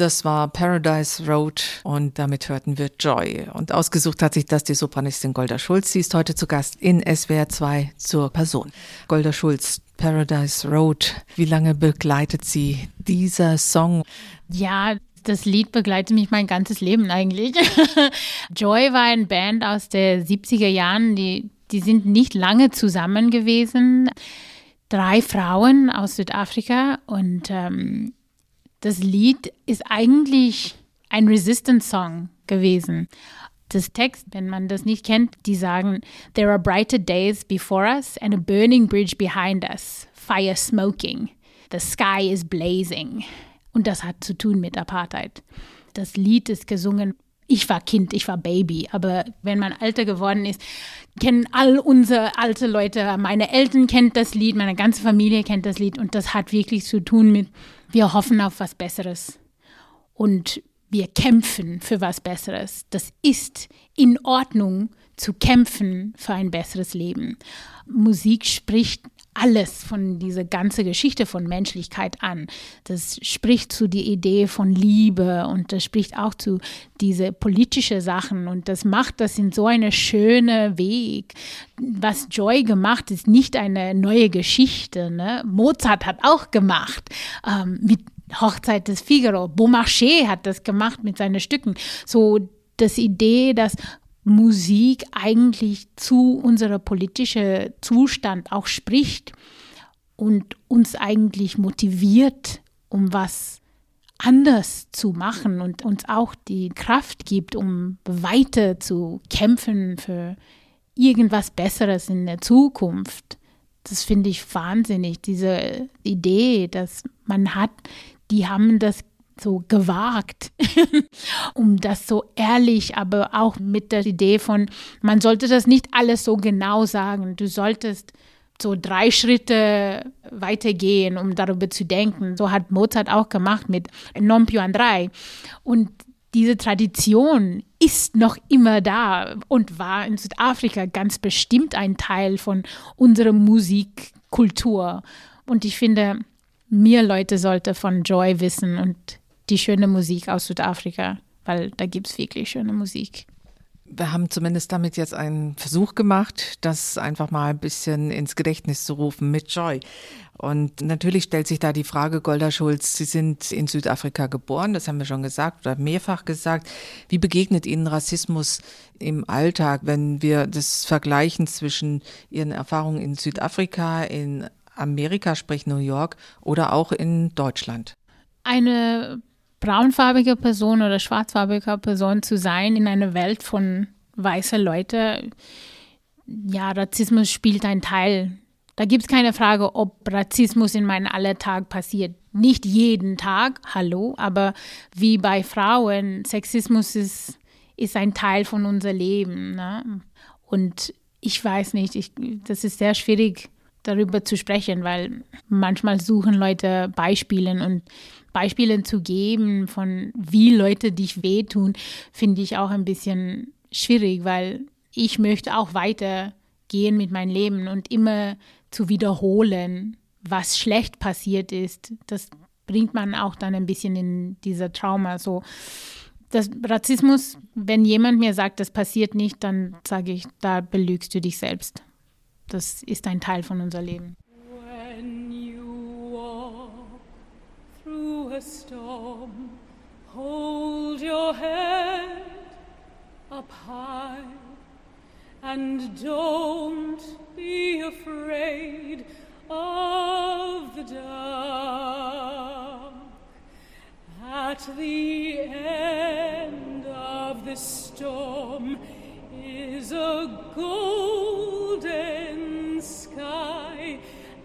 Das war Paradise Road und damit hörten wir Joy. Und ausgesucht hat sich das die Sopranistin Golda Schulz. Sie ist heute zu Gast in SWR 2 zur Person. Golda Schulz, Paradise Road. Wie lange begleitet Sie dieser Song? Ja, das Lied begleitet mich mein ganzes Leben eigentlich. Joy war eine Band aus den 70er Jahren, die, die sind nicht lange zusammen gewesen. Drei Frauen aus Südafrika und ähm, das Lied ist eigentlich ein Resistance-Song gewesen. Das Text, wenn man das nicht kennt, die sagen, There are brighter days before us and a burning bridge behind us, fire smoking, the sky is blazing. Und das hat zu tun mit Apartheid. Das Lied ist gesungen, ich war Kind, ich war Baby, aber wenn man älter geworden ist, kennen all unsere alte Leute, meine Eltern kennen das Lied, meine ganze Familie kennt das Lied und das hat wirklich zu tun mit wir hoffen auf was Besseres und wir kämpfen für was Besseres. Das ist in Ordnung zu kämpfen für ein besseres Leben. Musik spricht alles von dieser ganzen Geschichte von Menschlichkeit an. Das spricht zu der Idee von Liebe und das spricht auch zu diese politische Sachen und das macht das in so eine schöne Weg. Was Joy gemacht, ist nicht eine neue Geschichte. Ne? Mozart hat auch gemacht ähm, mit Hochzeit des Figaro. Beaumarchais hat das gemacht mit seinen Stücken. So das Idee, dass Musik eigentlich zu unserem politischen Zustand auch spricht und uns eigentlich motiviert, um was anders zu machen und uns auch die Kraft gibt, um weiter zu kämpfen für irgendwas Besseres in der Zukunft. Das finde ich wahnsinnig, diese Idee, dass man hat, die haben das so gewagt, um das so ehrlich, aber auch mit der Idee von, man sollte das nicht alles so genau sagen. Du solltest so drei Schritte weitergehen, um darüber zu denken. So hat Mozart auch gemacht mit Non più andrai. Und diese Tradition ist noch immer da und war in Südafrika ganz bestimmt ein Teil von unserer Musikkultur. Und ich finde, mehr Leute sollten von Joy wissen und die schöne Musik aus Südafrika, weil da gibt es wirklich schöne Musik. Wir haben zumindest damit jetzt einen Versuch gemacht, das einfach mal ein bisschen ins Gedächtnis zu rufen mit Joy. Und natürlich stellt sich da die Frage, Golda Schulz, Sie sind in Südafrika geboren, das haben wir schon gesagt oder mehrfach gesagt. Wie begegnet Ihnen Rassismus im Alltag, wenn wir das vergleichen zwischen Ihren Erfahrungen in Südafrika, in Amerika, sprich New York, oder auch in Deutschland? Eine braunfarbige Person oder schwarzfarbige Person zu sein in einer Welt von weißen Leuten, ja, Rassismus spielt einen Teil. Da gibt es keine Frage, ob Rassismus in meinem Alltag passiert. Nicht jeden Tag, hallo, aber wie bei Frauen, Sexismus ist, ist ein Teil von unser Leben. Ne? Und ich weiß nicht, ich, das ist sehr schwierig darüber zu sprechen, weil manchmal suchen Leute Beispiele und Beispiele zu geben von wie Leute dich wehtun, finde ich auch ein bisschen schwierig, weil ich möchte auch weitergehen mit meinem Leben und immer zu wiederholen, was schlecht passiert ist. Das bringt man auch dann ein bisschen in dieser Trauma. So, das Rassismus, wenn jemand mir sagt, das passiert nicht, dann sage ich, da belügst du dich selbst. Das ist ein Teil von unser Leben. A storm, hold your head up high and don't be afraid of the dark. At the end of the storm is a golden sky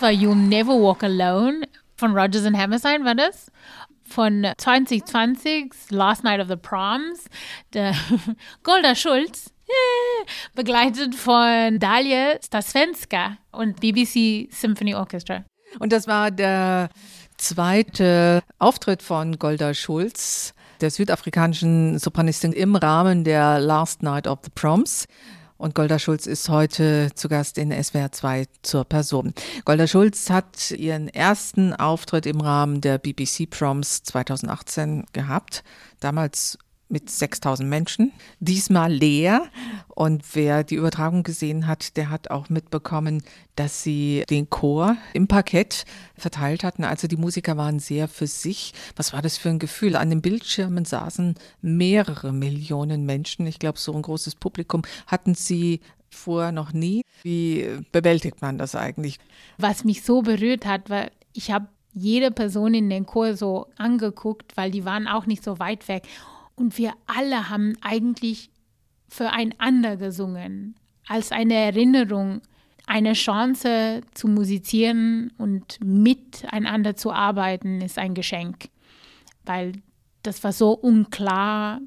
Das war You'll Never Walk Alone von Rogers and Hammerstein, war das? Von 2020, Last Night of the Proms. Der Golda Schulz begleitet von Dalia Stasvenska und BBC Symphony Orchestra. Und das war der zweite Auftritt von Golda Schulz, der südafrikanischen Sopranistin im Rahmen der Last Night of the Proms. Und Golda Schulz ist heute zu Gast in SWR 2 zur Person. Golda Schulz hat ihren ersten Auftritt im Rahmen der BBC Proms 2018 gehabt. Damals mit 6000 Menschen, diesmal leer. Und wer die Übertragung gesehen hat, der hat auch mitbekommen, dass sie den Chor im Parkett verteilt hatten. Also die Musiker waren sehr für sich. Was war das für ein Gefühl? An den Bildschirmen saßen mehrere Millionen Menschen. Ich glaube, so ein großes Publikum hatten sie vorher noch nie. Wie bewältigt man das eigentlich? Was mich so berührt hat, war, ich habe jede Person in den Chor so angeguckt, weil die waren auch nicht so weit weg. Und wir alle haben eigentlich füreinander gesungen, als eine Erinnerung, eine Chance zu musizieren und miteinander zu arbeiten, ist ein Geschenk. Weil das war so unklar,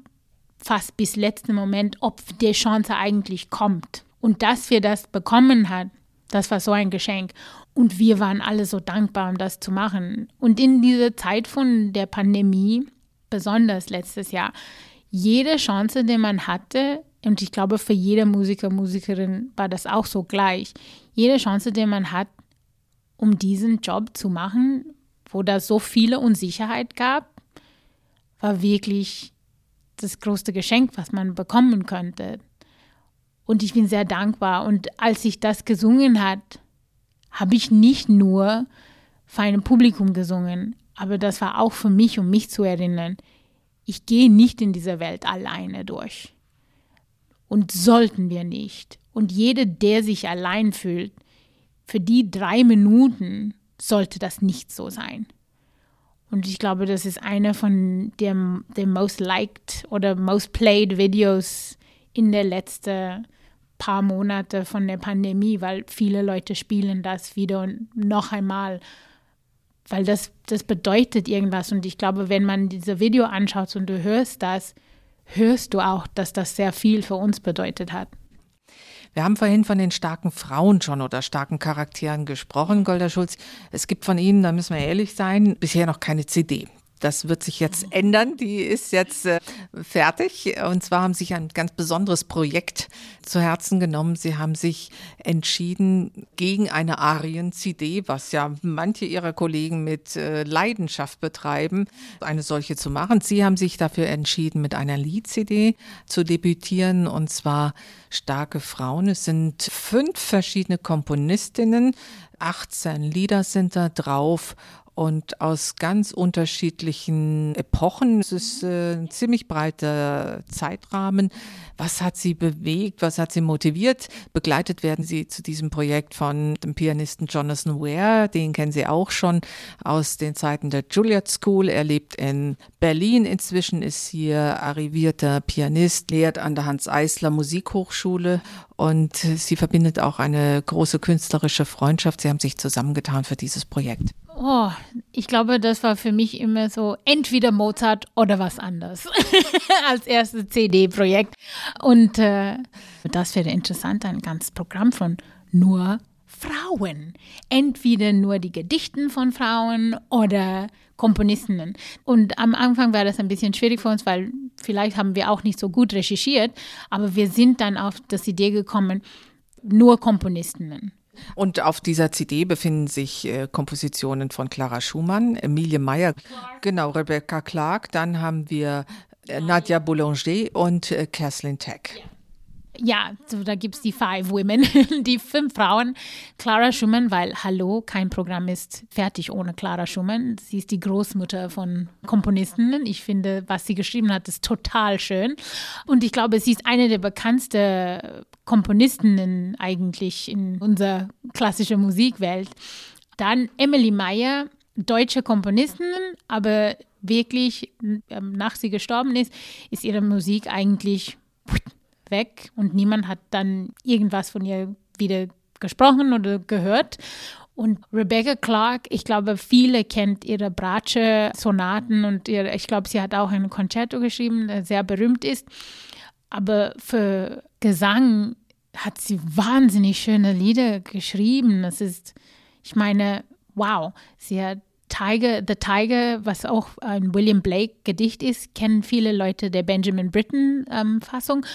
fast bis letzten Moment, ob die Chance eigentlich kommt. Und dass wir das bekommen haben, das war so ein Geschenk. Und wir waren alle so dankbar, um das zu machen. Und in dieser Zeit von der Pandemie besonders letztes Jahr, jede Chance, die man hatte, und ich glaube, für jede Musiker, Musikerin war das auch so gleich, jede Chance, die man hat, um diesen Job zu machen, wo da so viele Unsicherheit gab, war wirklich das größte Geschenk, was man bekommen könnte. Und ich bin sehr dankbar. Und als ich das gesungen hat, habe ich nicht nur für ein Publikum gesungen, aber das war auch für mich, um mich zu erinnern, ich gehe nicht in dieser Welt alleine durch. Und sollten wir nicht. Und jeder, der sich allein fühlt, für die drei Minuten sollte das nicht so sein. Und ich glaube, das ist einer von den, most liked oder most played Videos in der letzten paar Monate von der Pandemie, weil viele Leute spielen das wieder und noch einmal weil das, das bedeutet irgendwas. Und ich glaube, wenn man dieses Video anschaut und du hörst das, hörst du auch, dass das sehr viel für uns bedeutet hat. Wir haben vorhin von den starken Frauen schon oder starken Charakteren gesprochen, Golda Schulz. Es gibt von Ihnen, da müssen wir ehrlich sein, bisher noch keine CD. Das wird sich jetzt ändern. Die ist jetzt äh, fertig. Und zwar haben sich ein ganz besonderes Projekt zu Herzen genommen. Sie haben sich entschieden gegen eine Arien-CD, was ja manche Ihrer Kollegen mit äh, Leidenschaft betreiben, eine solche zu machen. Sie haben sich dafür entschieden, mit einer Lied-CD zu debütieren. Und zwar Starke Frauen. Es sind fünf verschiedene Komponistinnen. 18 Lieder sind da drauf und aus ganz unterschiedlichen Epochen. Es ist äh, ein ziemlich breiter Zeitrahmen. Was hat Sie bewegt? Was hat Sie motiviert? Begleitet werden Sie zu diesem Projekt von dem Pianisten Jonathan Ware. Den kennen Sie auch schon aus den Zeiten der Juilliard School. Er lebt in Berlin. Inzwischen ist hier arrivierter Pianist, lehrt an der Hans Eisler Musikhochschule und sie verbindet auch eine große künstlerische Freundschaft. Sie haben sich zusammengetan für dieses Projekt. Oh, ich glaube, das war für mich immer so entweder Mozart oder was anderes als erstes CD-Projekt. Und äh, das wäre interessant, ein ganzes Programm von nur Frauen. Entweder nur die Gedichten von Frauen oder Komponistinnen. Und am Anfang war das ein bisschen schwierig für uns, weil vielleicht haben wir auch nicht so gut recherchiert, aber wir sind dann auf das Idee gekommen, nur Komponistinnen. Und auf dieser CD befinden sich äh, Kompositionen von Clara Schumann, Emilie Meyer, genau, Rebecca Clark. Dann haben wir äh, Nadia Boulanger und äh, Kathleen Tech. Ja. Ja, so da gibt es die Five Women, die fünf Frauen. Clara Schumann, weil hallo, kein Programm ist fertig ohne Clara Schumann. Sie ist die Großmutter von Komponistinnen. Ich finde, was sie geschrieben hat, ist total schön. Und ich glaube, sie ist eine der bekanntesten Komponistinnen eigentlich in unserer klassischen Musikwelt. Dann Emily Meyer, deutsche Komponistin, aber wirklich, ähm, nach sie gestorben ist, ist ihre Musik eigentlich weg und niemand hat dann irgendwas von ihr wieder gesprochen oder gehört. Und Rebecca Clark, ich glaube, viele kennt ihre Bratsche Sonaten und ihre, ich glaube, sie hat auch ein Concerto geschrieben, der sehr berühmt ist. Aber für Gesang hat sie wahnsinnig schöne Lieder geschrieben. Das ist, ich meine, wow, sie hat Tiger, The Tiger, was auch ein William Blake Gedicht ist, kennen viele Leute der Benjamin Britten ähm, Fassung.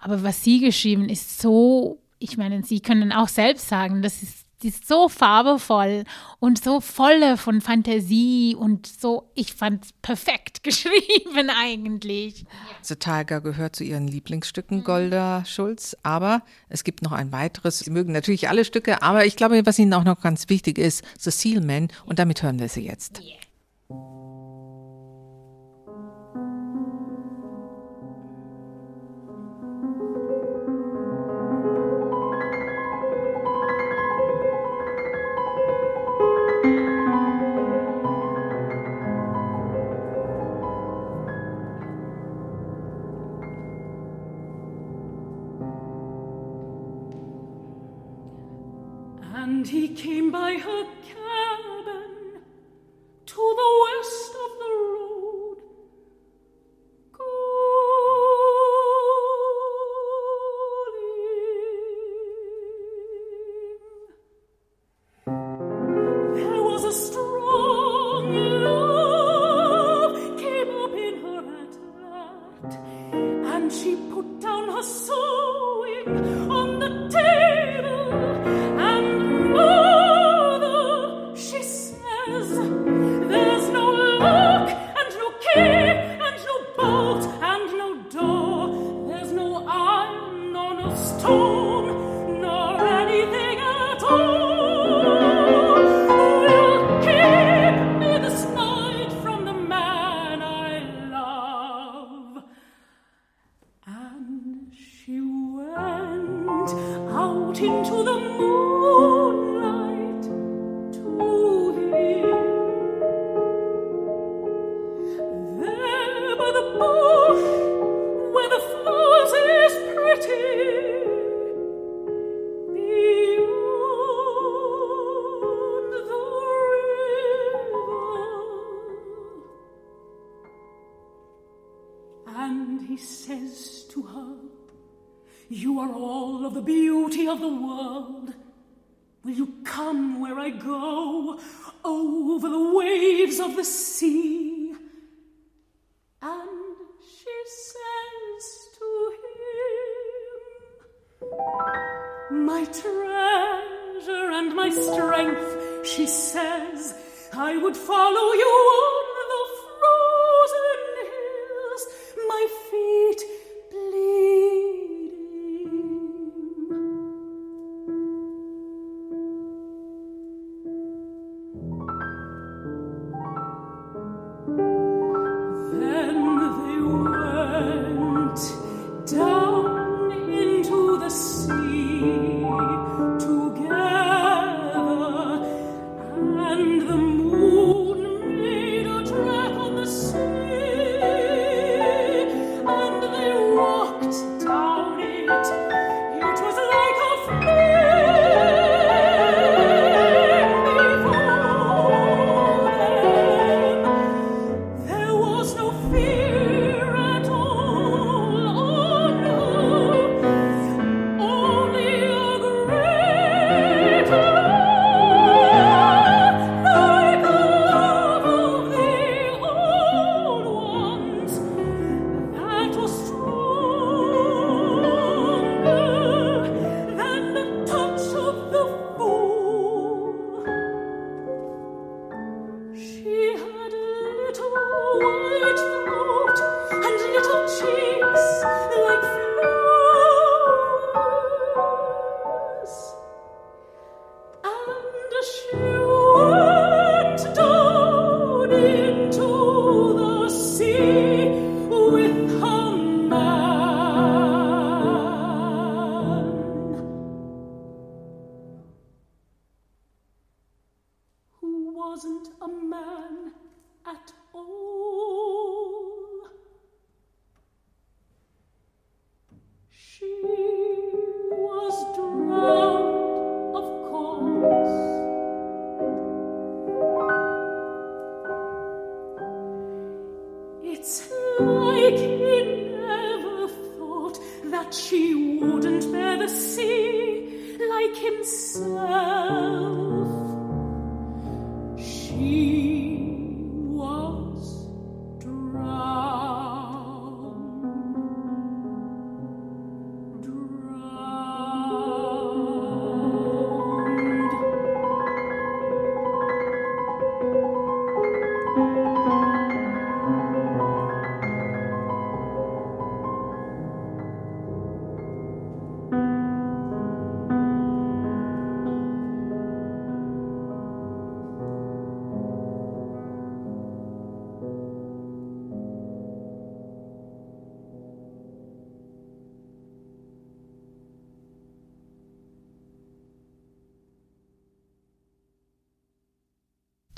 Aber was sie geschrieben ist so, ich meine, sie können auch selbst sagen, das ist die ist so farbevoll und so voll von Fantasie und so, ich fand es perfekt geschrieben eigentlich. The Tiger gehört zu ihren Lieblingsstücken, mhm. Golda Schulz, aber es gibt noch ein weiteres. Sie mögen natürlich alle Stücke, aber ich glaube, was Ihnen auch noch ganz wichtig ist, The Seal Man und damit hören wir sie jetzt. Yeah.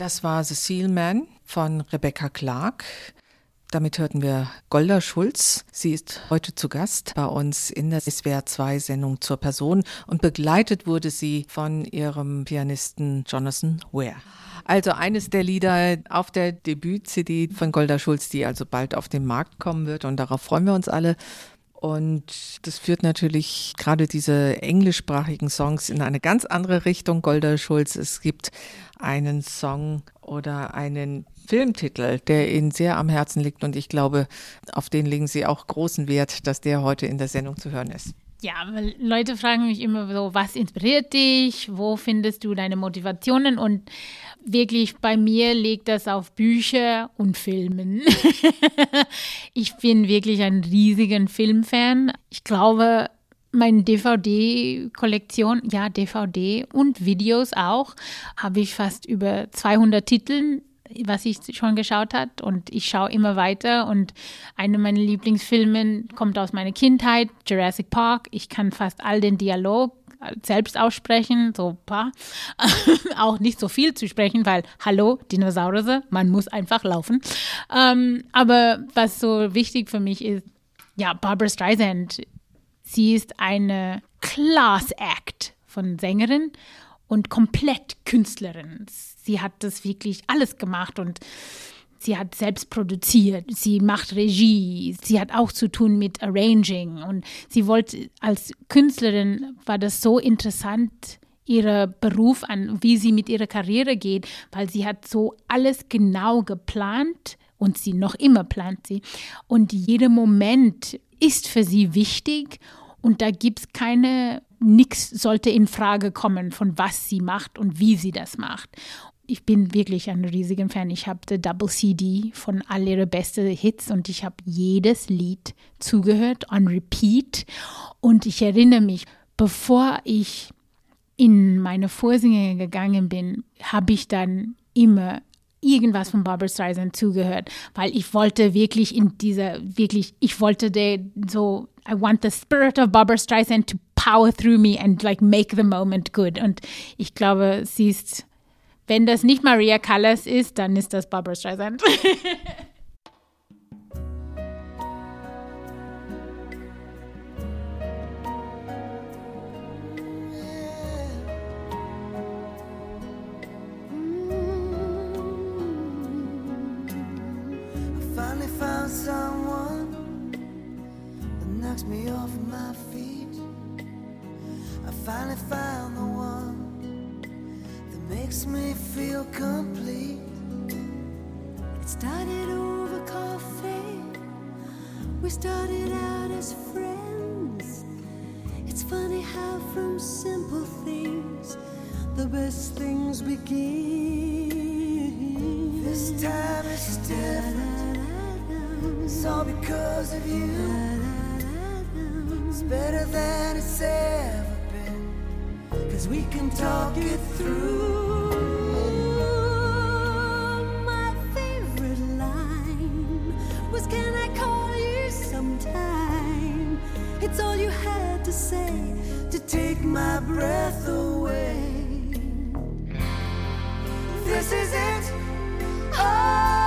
Das war Seal Man von Rebecca Clark. Damit hörten wir Golda Schulz. Sie ist heute zu Gast bei uns in der SWR2-Sendung zur Person und begleitet wurde sie von ihrem Pianisten Jonathan Ware. Also eines der Lieder auf der Debüt-CD von Golda Schulz, die also bald auf den Markt kommen wird und darauf freuen wir uns alle. Und das führt natürlich gerade diese englischsprachigen Songs in eine ganz andere Richtung. Golda Schulz, es gibt einen Song oder einen Filmtitel, der Ihnen sehr am Herzen liegt. Und ich glaube, auf den legen Sie auch großen Wert, dass der heute in der Sendung zu hören ist. Ja, weil Leute fragen mich immer so, was inspiriert dich? Wo findest du deine Motivationen? Und wirklich bei mir liegt das auf Bücher und Filmen. ich bin wirklich ein riesiger Filmfan. Ich glaube, meine DVD-Kollektion, ja, DVD und Videos auch, habe ich fast über 200 Titeln was ich schon geschaut hat und ich schaue immer weiter und einer meiner Lieblingsfilme kommt aus meiner Kindheit, Jurassic Park. Ich kann fast all den Dialog selbst aussprechen, so paar. auch nicht so viel zu sprechen, weil hallo, Dinosaurier, man muss einfach laufen. Ähm, aber was so wichtig für mich ist, ja, Barbara Streisand, sie ist eine Class Act von Sängerin und komplett Künstlerin. Sie hat das wirklich alles gemacht und sie hat selbst produziert, sie macht Regie, sie hat auch zu tun mit Arranging und sie wollte als Künstlerin war das so interessant ihrer Beruf an, wie sie mit ihrer Karriere geht, weil sie hat so alles genau geplant und sie noch immer plant sie und jeder Moment ist für sie wichtig und da gibt es keine nichts sollte in Frage kommen von was sie macht und wie sie das macht ich bin wirklich ein riesiger Fan. Ich habe die Double CD von all ihre besten Hits und ich habe jedes Lied zugehört on repeat. Und ich erinnere mich, bevor ich in meine Vorsänge gegangen bin, habe ich dann immer irgendwas von Barbara Streisand zugehört, weil ich wollte wirklich in dieser, wirklich, ich wollte der, so, I want the spirit of Barbara Streisand to power through me and like make the moment good. Und ich glaube, sie ist wenn das nicht Maria Callas ist, dann ist das Barbara Streisand. me off my feet. Finally found the one that makes me feel complete. It started over coffee. We started out as friends. It's funny how from simple things the best things begin. This time it's different. It's all because of you. It's better than it's ever Cause we can talk it through. My favorite line was Can I call you sometime? It's all you had to say to take my breath away. This is it. Oh,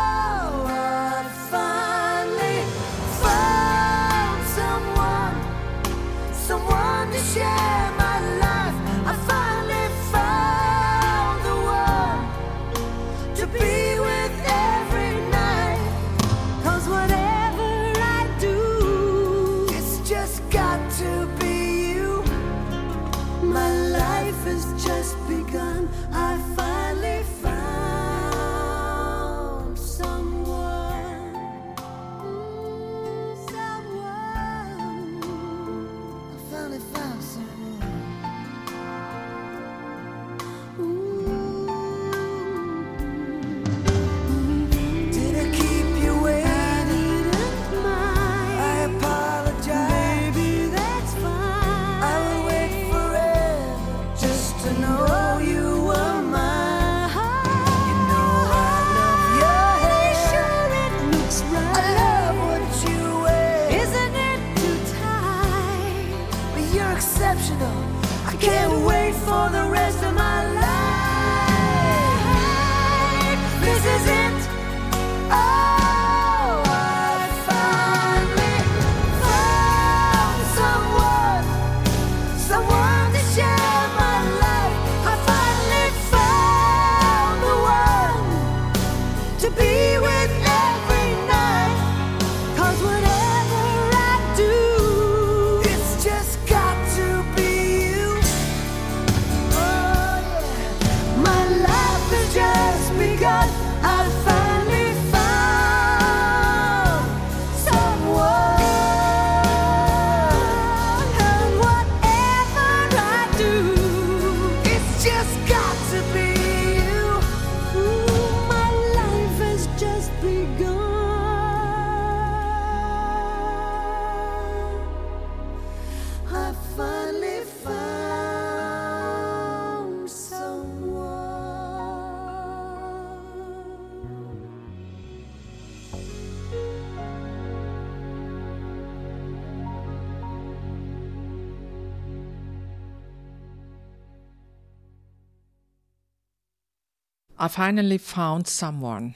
I Finally Found Someone.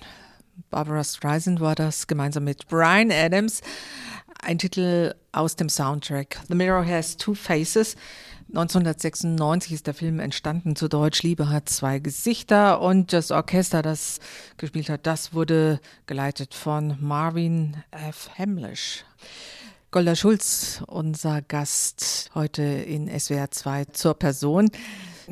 Barbara Streisand war das gemeinsam mit Brian Adams. Ein Titel aus dem Soundtrack The Mirror Has Two Faces. 1996 ist der Film entstanden, zu Deutsch Liebe hat zwei Gesichter und das Orchester, das gespielt hat, das wurde geleitet von Marvin F. Hamlish. Golda Schulz, unser Gast heute in SWR 2 zur Person.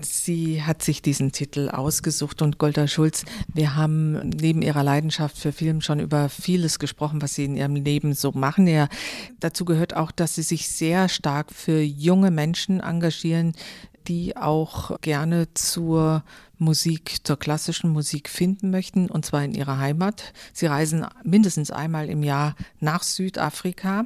Sie hat sich diesen Titel ausgesucht und Golda Schulz, wir haben neben ihrer Leidenschaft für Film schon über vieles gesprochen, was Sie in Ihrem Leben so machen. Ja, dazu gehört auch, dass Sie sich sehr stark für junge Menschen engagieren, die auch gerne zur Musik, zur klassischen Musik finden möchten, und zwar in ihrer Heimat. Sie reisen mindestens einmal im Jahr nach Südafrika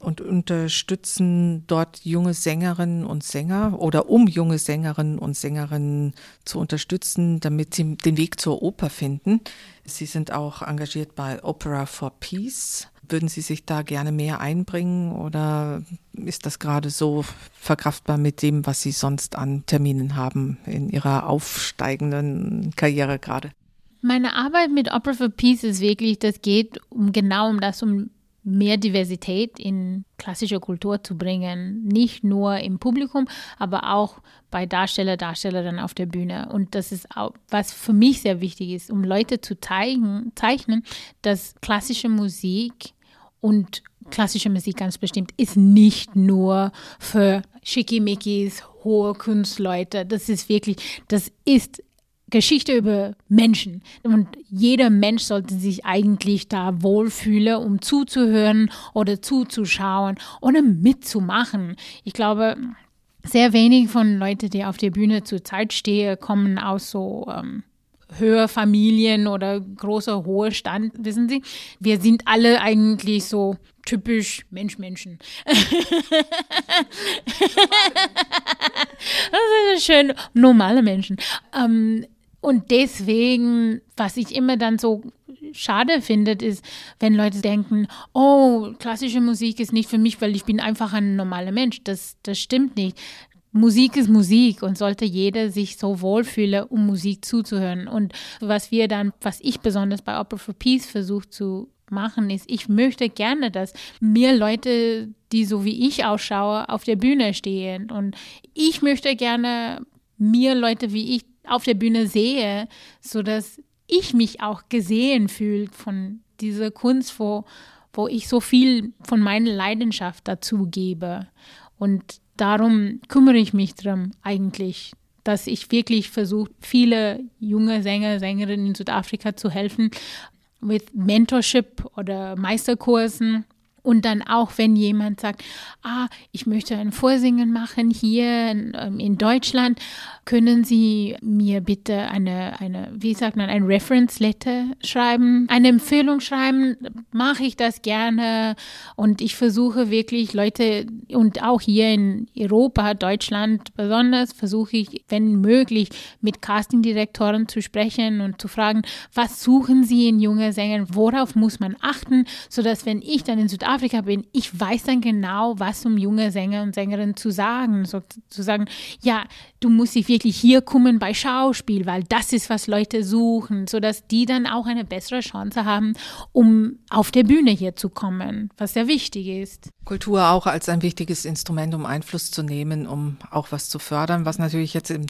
und unterstützen dort junge Sängerinnen und Sänger oder um junge Sängerinnen und Sängerinnen zu unterstützen, damit sie den Weg zur Oper finden. Sie sind auch engagiert bei Opera for Peace. Würden Sie sich da gerne mehr einbringen oder ist das gerade so verkraftbar mit dem, was Sie sonst an Terminen haben in Ihrer aufsteigenden Karriere gerade? Meine Arbeit mit Opera for Peace ist wirklich, das geht um genau um das, um mehr Diversität in klassische Kultur zu bringen. Nicht nur im Publikum, aber auch bei Darsteller, Darstellerinnen auf der Bühne. Und das ist auch, was für mich sehr wichtig ist, um Leute zu zeigen, zeichnen, dass klassische Musik und klassische Musik ganz bestimmt ist nicht nur für Schickimickis, hohe Kunstleute. Das ist wirklich, das ist Geschichte über Menschen. Und jeder Mensch sollte sich eigentlich da wohlfühlen, um zuzuhören oder zuzuschauen oder mitzumachen. Ich glaube, sehr wenig von Leuten, die auf der Bühne zurzeit stehen, kommen aus so ähm, Hörfamilien oder großer hoher Stand, wissen Sie. Wir sind alle eigentlich so typisch Mensch-Menschen. das ist schön, normale Menschen. Ähm, und deswegen, was ich immer dann so schade finde, ist, wenn Leute denken, oh, klassische Musik ist nicht für mich, weil ich bin einfach ein normaler Mensch. Das, das stimmt nicht. Musik ist Musik und sollte jeder sich so wohlfühlen, um Musik zuzuhören. Und was wir dann, was ich besonders bei Opera for Peace versuche zu machen, ist, ich möchte gerne, dass mehr Leute, die so wie ich ausschaue, auf der Bühne stehen. Und ich möchte gerne mehr Leute wie ich auf der Bühne sehe, sodass ich mich auch gesehen fühle von dieser Kunst, wo, wo ich so viel von meiner Leidenschaft dazu gebe. Und darum kümmere ich mich drum eigentlich, dass ich wirklich versuche, viele junge Sänger, Sängerinnen in Südafrika zu helfen mit Mentorship oder Meisterkursen. Und dann auch, wenn jemand sagt, ah, ich möchte ein Vorsingen machen hier in, ähm, in Deutschland, können Sie mir bitte eine, eine, wie sagt man, ein Reference Letter schreiben, eine Empfehlung schreiben, mache ich das gerne. Und ich versuche wirklich Leute und auch hier in Europa, Deutschland besonders, versuche ich, wenn möglich, mit Castingdirektoren zu sprechen und zu fragen, was suchen Sie in junge Sängern, worauf muss man achten, sodass wenn ich dann in Südafrika Afrika bin, ich weiß dann genau, was um junge Sänger und Sängerinnen zu sagen. So, zu sagen, ja, du musst dich wirklich hier kommen bei Schauspiel, weil das ist, was Leute suchen, sodass die dann auch eine bessere Chance haben, um auf der Bühne hier zu kommen, was sehr wichtig ist. Kultur auch als ein wichtiges Instrument, um Einfluss zu nehmen, um auch was zu fördern, was natürlich jetzt im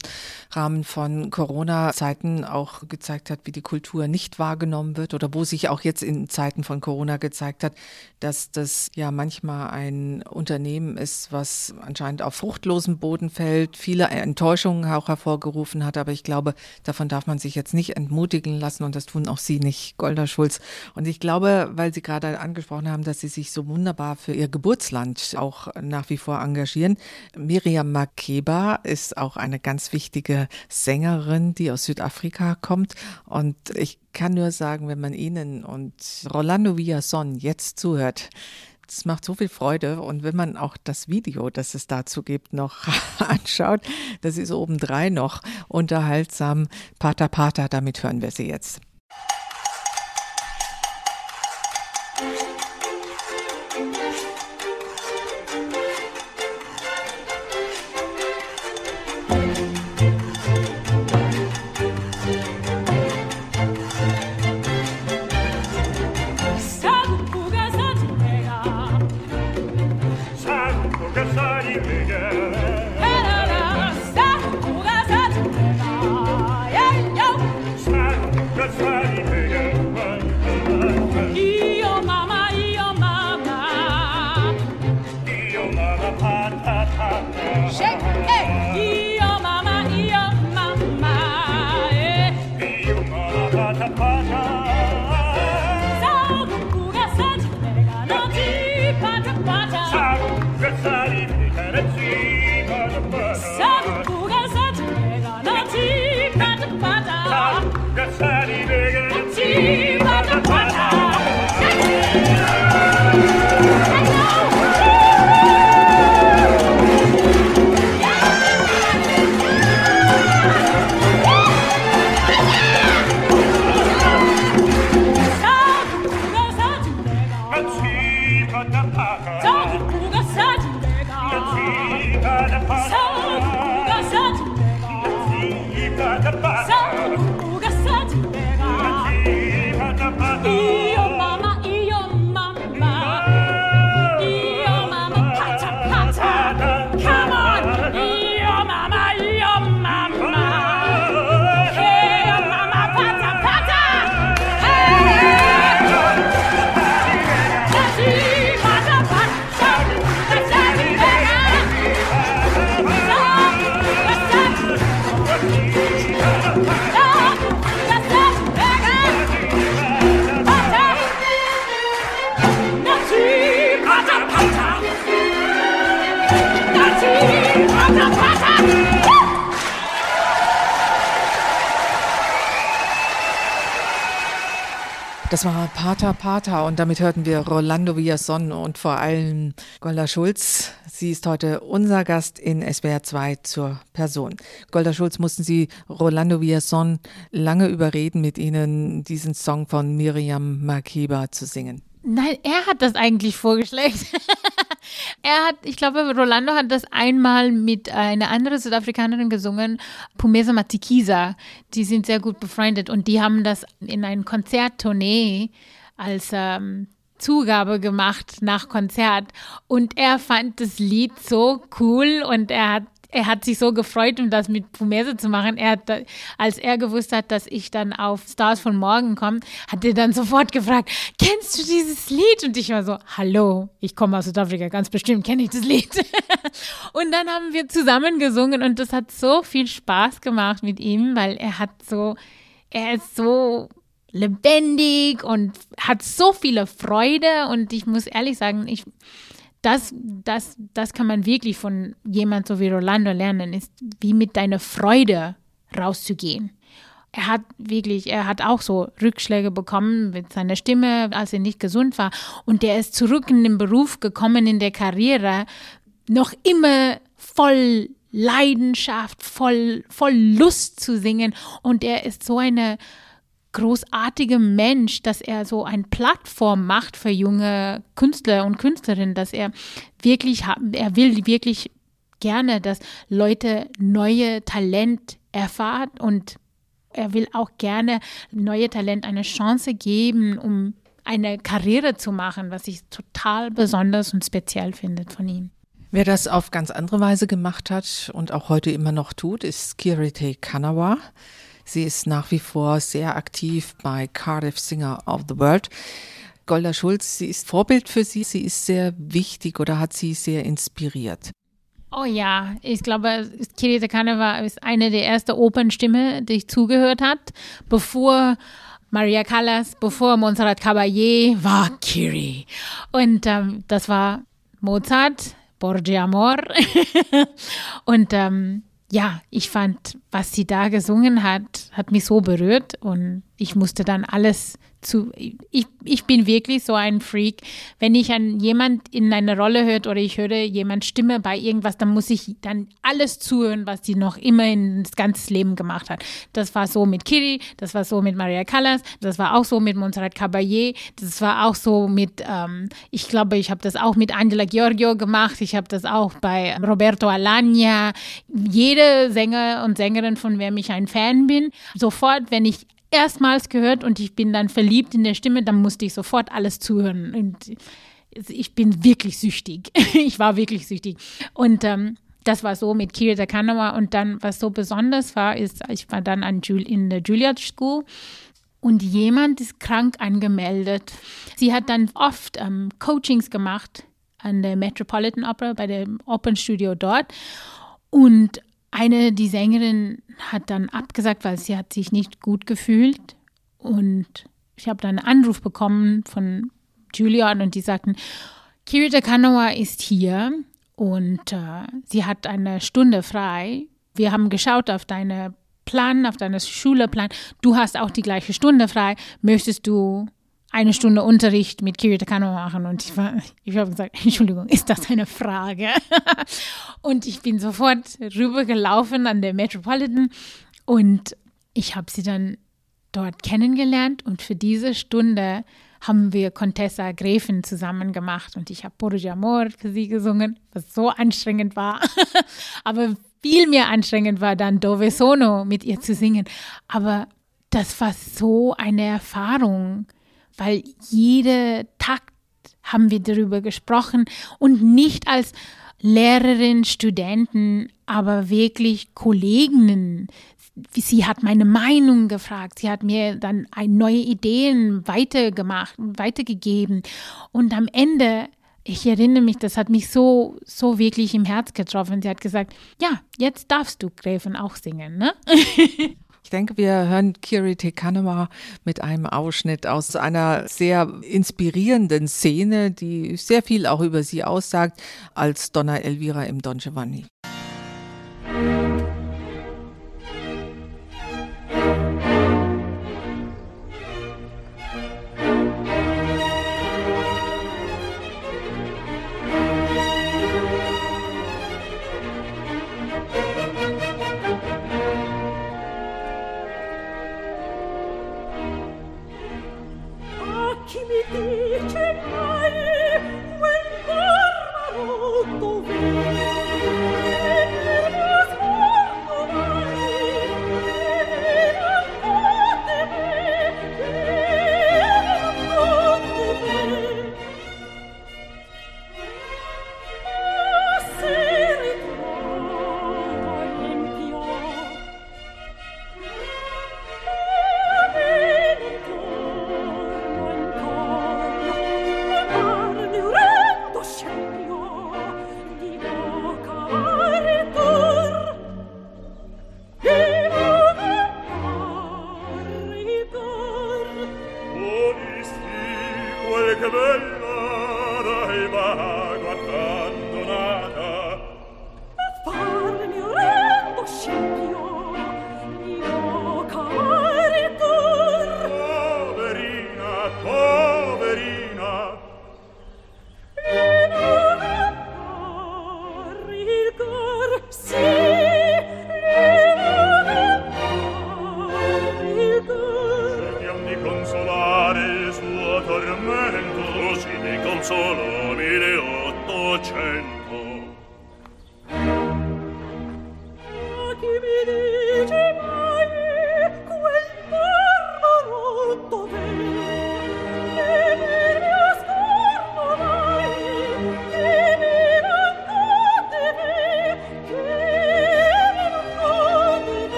Rahmen von Corona-Zeiten auch gezeigt hat, wie die Kultur nicht wahrgenommen wird oder wo sich auch jetzt in Zeiten von Corona gezeigt hat, dass das ja manchmal ein Unternehmen ist, was anscheinend auf fruchtlosen Boden fällt, viele Enttäuschungen auch hervorgerufen hat. Aber ich glaube, davon darf man sich jetzt nicht entmutigen lassen und das tun auch Sie nicht, Golda Schulz. Und ich glaube, weil Sie gerade angesprochen haben, dass Sie sich so wunderbar für Ihr Geburtsland auch nach wie vor engagieren. Miriam Makeba ist auch eine ganz wichtige Sängerin, die aus Südafrika kommt. Und ich kann nur sagen, wenn man Ihnen und Rolando Villason jetzt zuhört, es macht so viel Freude und wenn man auch das Video, das es dazu gibt, noch anschaut, das ist obendrein noch unterhaltsam. Pata Pata, damit hören wir sie jetzt. Das war Pater Pater und damit hörten wir Rolando Villason und vor allem Golda Schulz. Sie ist heute unser Gast in SWR 2 zur Person. Golda Schulz, mussten Sie Rolando Villason lange überreden, mit Ihnen diesen Song von Miriam Makeba zu singen? Nein, er hat das eigentlich vorgeschlagen. er hat, ich glaube, Rolando hat das einmal mit einer anderen Südafrikanerin gesungen, Pumesa Matikisa. Die sind sehr gut befreundet und die haben das in einem Konzerttournee als ähm, Zugabe gemacht nach Konzert und er fand das Lied so cool und er hat er hat sich so gefreut, um das mit Pumese zu machen. Er hat, als er gewusst hat, dass ich dann auf Stars von Morgen komme, hat er dann sofort gefragt, kennst du dieses Lied? Und ich war so, hallo, ich komme aus Südafrika, ganz bestimmt kenne ich das Lied. und dann haben wir zusammen gesungen und das hat so viel Spaß gemacht mit ihm, weil er hat so, er ist so lebendig und hat so viele Freude und ich muss ehrlich sagen, ich das, das, das kann man wirklich von jemand so wie Rolando lernen, ist wie mit deiner Freude rauszugehen. Er hat wirklich, er hat auch so Rückschläge bekommen mit seiner Stimme, als er nicht gesund war. Und der ist zurück in den Beruf gekommen, in der Karriere, noch immer voll Leidenschaft, voll, voll Lust zu singen. Und er ist so eine großartige Mensch, dass er so eine Plattform macht für junge Künstler und Künstlerinnen, dass er wirklich, er will wirklich gerne, dass Leute neue Talent erfahren und er will auch gerne neue Talent eine Chance geben, um eine Karriere zu machen, was ich total besonders und speziell finde von ihm. Wer das auf ganz andere Weise gemacht hat und auch heute immer noch tut, ist Kirite Kanawa. Sie ist nach wie vor sehr aktiv bei Cardiff Singer of the World. Golda Schulz, sie ist Vorbild für Sie. Sie ist sehr wichtig oder hat Sie sehr inspiriert? Oh ja, ich glaube, Kirita Kaneva ist eine der ersten Opernstimmen, die ich zugehört hat, bevor Maria Callas, bevor Montserrat Caballé war Kiri. Und ähm, das war Mozart, Borgia Amor. und ähm, ja, ich fand, was sie da gesungen hat, hat mich so berührt und ich musste dann alles zu, ich, ich bin wirklich so ein Freak. Wenn ich an jemand in eine Rolle hört oder ich höre jemand Stimme bei irgendwas, dann muss ich dann alles zuhören, was die noch immer in das ganze Leben gemacht hat. Das war so mit Kiri, das war so mit Maria Callas, das war auch so mit Montserrat Caballé, das war auch so mit, ähm, ich glaube, ich habe das auch mit Angela Giorgio gemacht, ich habe das auch bei Roberto Alagna. Jede Sänger und Sängerin, von wer ich ein Fan bin, sofort, wenn ich erstmals gehört und ich bin dann verliebt in der Stimme, dann musste ich sofort alles zuhören. Und ich bin wirklich süchtig. ich war wirklich süchtig. Und ähm, das war so mit Kira Kanawa. Und dann, was so besonders war, ist, ich war dann an Jul in der Juilliard School und jemand ist krank angemeldet. Sie hat dann oft ähm, Coachings gemacht an der Metropolitan Opera, bei dem Opernstudio dort. Und eine, die Sängerin, hat dann abgesagt, weil sie hat sich nicht gut gefühlt. Und ich habe dann einen Anruf bekommen von Julian und die sagten, Kirita Kanoa ist hier und äh, sie hat eine Stunde frei. Wir haben geschaut auf deine Plan, auf deiner Schuleplan. Du hast auch die gleiche Stunde frei. Möchtest du eine Stunde Unterricht mit Kiri Takano machen und ich, war, ich habe gesagt, Entschuldigung, ist das eine Frage? und ich bin sofort rübergelaufen an der Metropolitan und ich habe sie dann dort kennengelernt und für diese Stunde haben wir Contessa Gräfin zusammen gemacht und ich habe Por Amor für sie gesungen, was so anstrengend war. Aber viel mehr anstrengend war dann Dove Sono mit ihr zu singen. Aber das war so eine Erfahrung weil jede Takt haben wir darüber gesprochen und nicht als Lehrerin, Studenten, aber wirklich Kolleginnen. Sie hat meine Meinung gefragt, sie hat mir dann neue Ideen weitergemacht, weitergegeben. Und am Ende, ich erinnere mich, das hat mich so, so wirklich im Herz getroffen. Sie hat gesagt, ja, jetzt darfst du Gräfin auch singen, ne? Ich denke, wir hören Kiri Tekanema mit einem Ausschnitt aus einer sehr inspirierenden Szene, die sehr viel auch über sie aussagt, als Donna Elvira im Don Giovanni.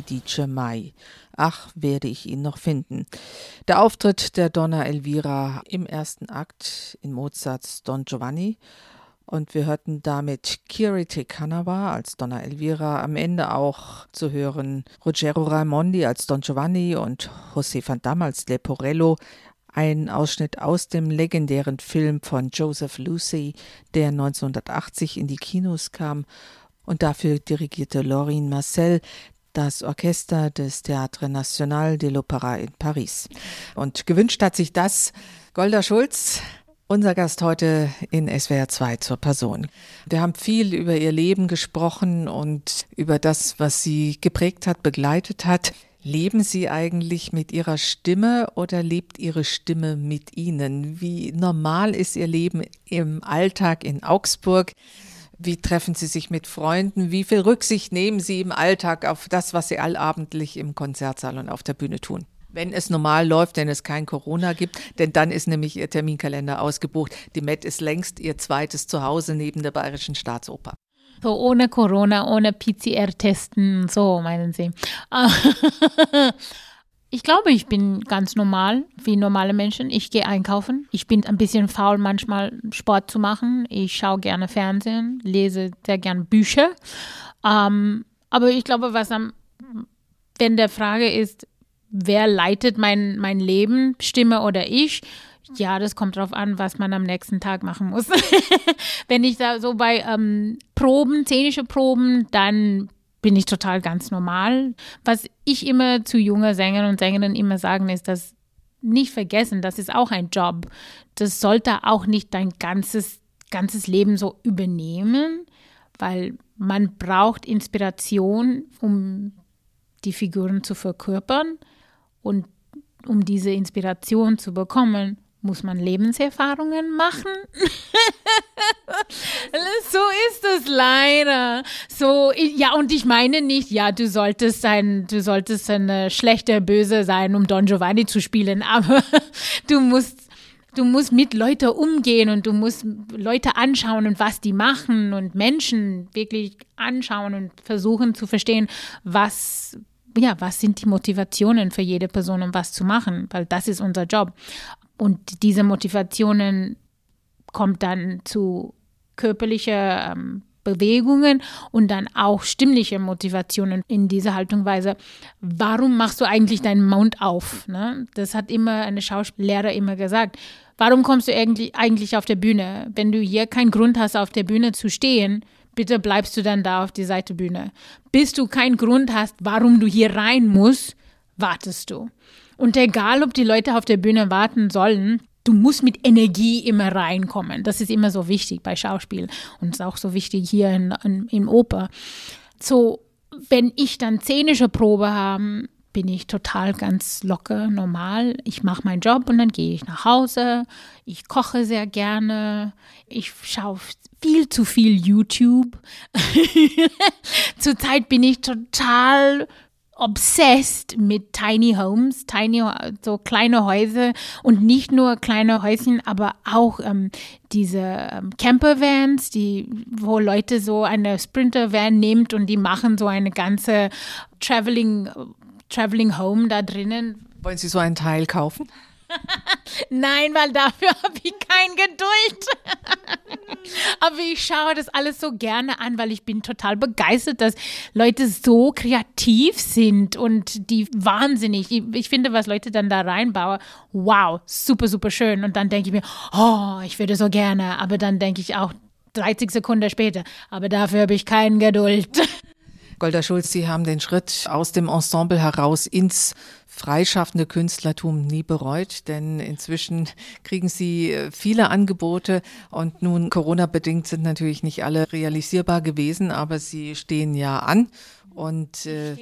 Kidice Mai. Ach, werde ich ihn noch finden. Der Auftritt der Donna Elvira im ersten Akt in Mozarts Don Giovanni. Und wir hörten damit Kirite Canawa als Donna Elvira, am Ende auch zu hören Ruggero Raimondi als Don Giovanni und José van Damme als Leporello. ein Ausschnitt aus dem legendären Film von Joseph Lucy, der 1980 in die Kinos kam und dafür dirigierte Laurine Marcel das Orchester des Théâtre National de l'Opéra in Paris. Und gewünscht hat sich das Golda Schulz, unser Gast heute in SWR 2 zur Person. Wir haben viel über ihr Leben gesprochen und über das, was sie geprägt hat, begleitet hat. Leben Sie eigentlich mit Ihrer Stimme oder lebt Ihre Stimme mit Ihnen? Wie normal ist Ihr Leben im Alltag in Augsburg? Wie treffen Sie sich mit Freunden? Wie viel Rücksicht nehmen Sie im Alltag auf das, was Sie allabendlich im Konzertsaal und auf der Bühne tun? Wenn es normal läuft, wenn es kein Corona gibt, denn dann ist nämlich Ihr Terminkalender ausgebucht. Die Met ist längst Ihr zweites Zuhause neben der Bayerischen Staatsoper. So ohne Corona, ohne PCR-Testen, so meinen Sie. Ich glaube, ich bin ganz normal, wie normale Menschen. Ich gehe einkaufen. Ich bin ein bisschen faul, manchmal Sport zu machen. Ich schaue gerne Fernsehen, lese sehr gerne Bücher. Ähm, aber ich glaube, was am, wenn der Frage ist, wer leitet mein, mein Leben, Stimme oder ich? Ja, das kommt darauf an, was man am nächsten Tag machen muss. Wenn ich da so bei ähm, Proben, szenische Proben, dann bin ich total ganz normal. Was ich immer zu jungen Sängern und Sängerinnen immer sagen, ist, dass nicht vergessen, das ist auch ein Job. Das sollte auch nicht dein ganzes, ganzes Leben so übernehmen, weil man braucht Inspiration, um die Figuren zu verkörpern. Und um diese Inspiration zu bekommen, muss man Lebenserfahrungen machen. so ist es leider. So, ja, und ich meine nicht, ja, du solltest sein, du solltest eine schlechte Böse sein, um Don Giovanni zu spielen, aber du musst du musst mit Leuten umgehen und du musst Leute anschauen und was die machen und Menschen wirklich anschauen und versuchen zu verstehen, was ja, was sind die Motivationen für jede Person, um was zu machen, weil das ist unser Job. Und diese Motivationen kommt dann zu körperlichen ähm, Bewegungen und dann auch stimmliche Motivationen in dieser Haltungsweise. Warum machst du eigentlich deinen Mund auf? Ne? Das hat immer eine Schauspiellehrer immer gesagt. Warum kommst du eigentlich, eigentlich auf der Bühne? Wenn du hier keinen Grund hast, auf der Bühne zu stehen, bitte bleibst du dann da auf die Seitebühne. Bis du keinen Grund hast, warum du hier rein musst, wartest du. Und egal, ob die Leute auf der Bühne warten sollen, du musst mit Energie immer reinkommen. Das ist immer so wichtig bei Schauspiel und ist auch so wichtig hier in, in, in Oper. So, wenn ich dann szenische Probe habe, bin ich total ganz locker, normal. Ich mache meinen Job und dann gehe ich nach Hause. Ich koche sehr gerne. Ich schaue viel zu viel YouTube. Zurzeit bin ich total obsessed mit Tiny Homes, tiny, so kleine Häuser und nicht nur kleine Häuschen, aber auch ähm, diese ähm, Campervans, die, wo Leute so eine Sprinter-Van nimmt und die machen so eine ganze Traveling, Traveling Home da drinnen. Wollen Sie so einen Teil kaufen? Nein, weil dafür habe ich keine Geduld. Aber ich schaue das alles so gerne an, weil ich bin total begeistert, dass Leute so kreativ sind und die wahnsinnig. Ich, ich finde, was Leute dann da reinbauen, wow, super, super schön. Und dann denke ich mir, oh, ich würde so gerne. Aber dann denke ich auch 30 Sekunden später, aber dafür habe ich keine Geduld. Golda Schulz, Sie haben den Schritt aus dem Ensemble heraus ins freischaffende Künstlertum nie bereut, denn inzwischen kriegen Sie äh, viele Angebote und nun Corona-bedingt sind natürlich nicht alle realisierbar gewesen, aber Sie stehen ja an. Und äh,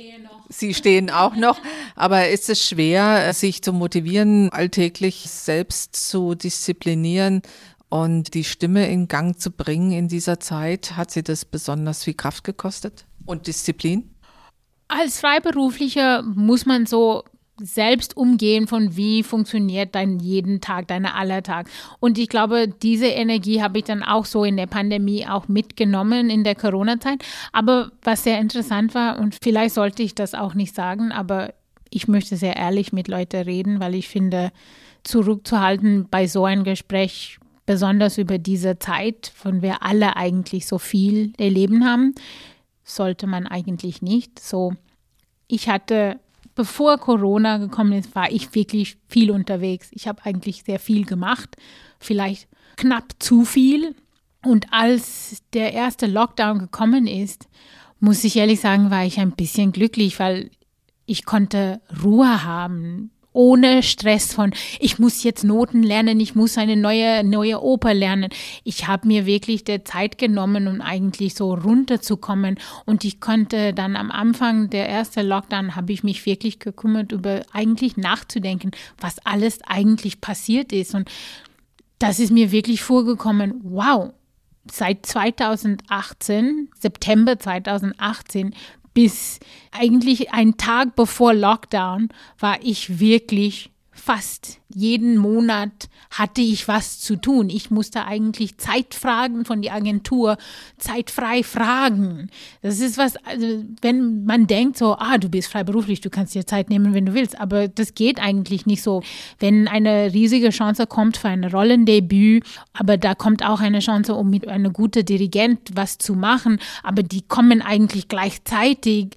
Sie stehen auch noch. Aber ist es schwer, sich zu motivieren, alltäglich selbst zu disziplinieren und die Stimme in Gang zu bringen in dieser Zeit? Hat Sie das besonders viel Kraft gekostet? Und Disziplin? Als Freiberuflicher muss man so selbst umgehen von wie funktioniert dein jeden Tag, dein Allertag. Und ich glaube, diese Energie habe ich dann auch so in der Pandemie auch mitgenommen in der Corona-Zeit. Aber was sehr interessant war, und vielleicht sollte ich das auch nicht sagen, aber ich möchte sehr ehrlich mit Leuten reden, weil ich finde, zurückzuhalten bei so einem Gespräch, besonders über diese Zeit, von der alle eigentlich so viel erleben haben, sollte man eigentlich nicht. So, ich hatte bevor Corona gekommen ist, war ich wirklich viel unterwegs. Ich habe eigentlich sehr viel gemacht, vielleicht knapp zu viel. Und als der erste Lockdown gekommen ist, muss ich ehrlich sagen, war ich ein bisschen glücklich, weil ich konnte Ruhe haben ohne Stress von, ich muss jetzt Noten lernen, ich muss eine neue, neue Oper lernen. Ich habe mir wirklich der Zeit genommen, um eigentlich so runterzukommen. Und ich konnte dann am Anfang der ersten Lockdown, habe ich mich wirklich gekümmert, über eigentlich nachzudenken, was alles eigentlich passiert ist. Und das ist mir wirklich vorgekommen, wow, seit 2018, September 2018, bis eigentlich einen Tag bevor Lockdown war ich wirklich fast jeden Monat hatte ich was zu tun. Ich musste eigentlich Zeit fragen von der Agentur, zeitfrei fragen. Das ist was, also wenn man denkt so, ah, du bist freiberuflich, du kannst dir Zeit nehmen, wenn du willst, aber das geht eigentlich nicht so. Wenn eine riesige Chance kommt für ein Rollendebüt, aber da kommt auch eine Chance, um mit einem guten Dirigent was zu machen, aber die kommen eigentlich gleichzeitig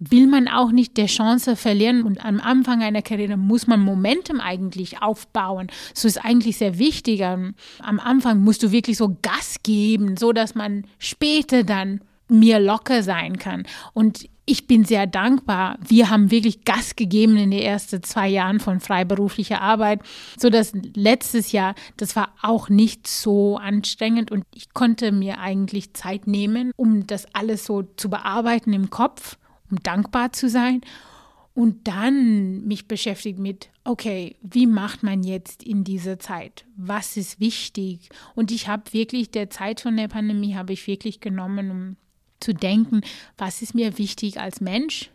will man auch nicht der Chance verlieren und am Anfang einer Karriere muss man Momentum eigentlich aufbauen. So ist eigentlich sehr wichtig. Am Anfang musst du wirklich so Gas geben, so dass man später dann mir locker sein kann. Und ich bin sehr dankbar. Wir haben wirklich Gas gegeben in den ersten zwei Jahren von freiberuflicher Arbeit, so dass letztes Jahr, das war auch nicht so anstrengend und ich konnte mir eigentlich Zeit nehmen, um das alles so zu bearbeiten im Kopf um dankbar zu sein und dann mich beschäftigt mit, okay, wie macht man jetzt in dieser Zeit? Was ist wichtig? Und ich habe wirklich der Zeit von der Pandemie habe ich wirklich genommen, um zu denken, was ist mir wichtig als Mensch?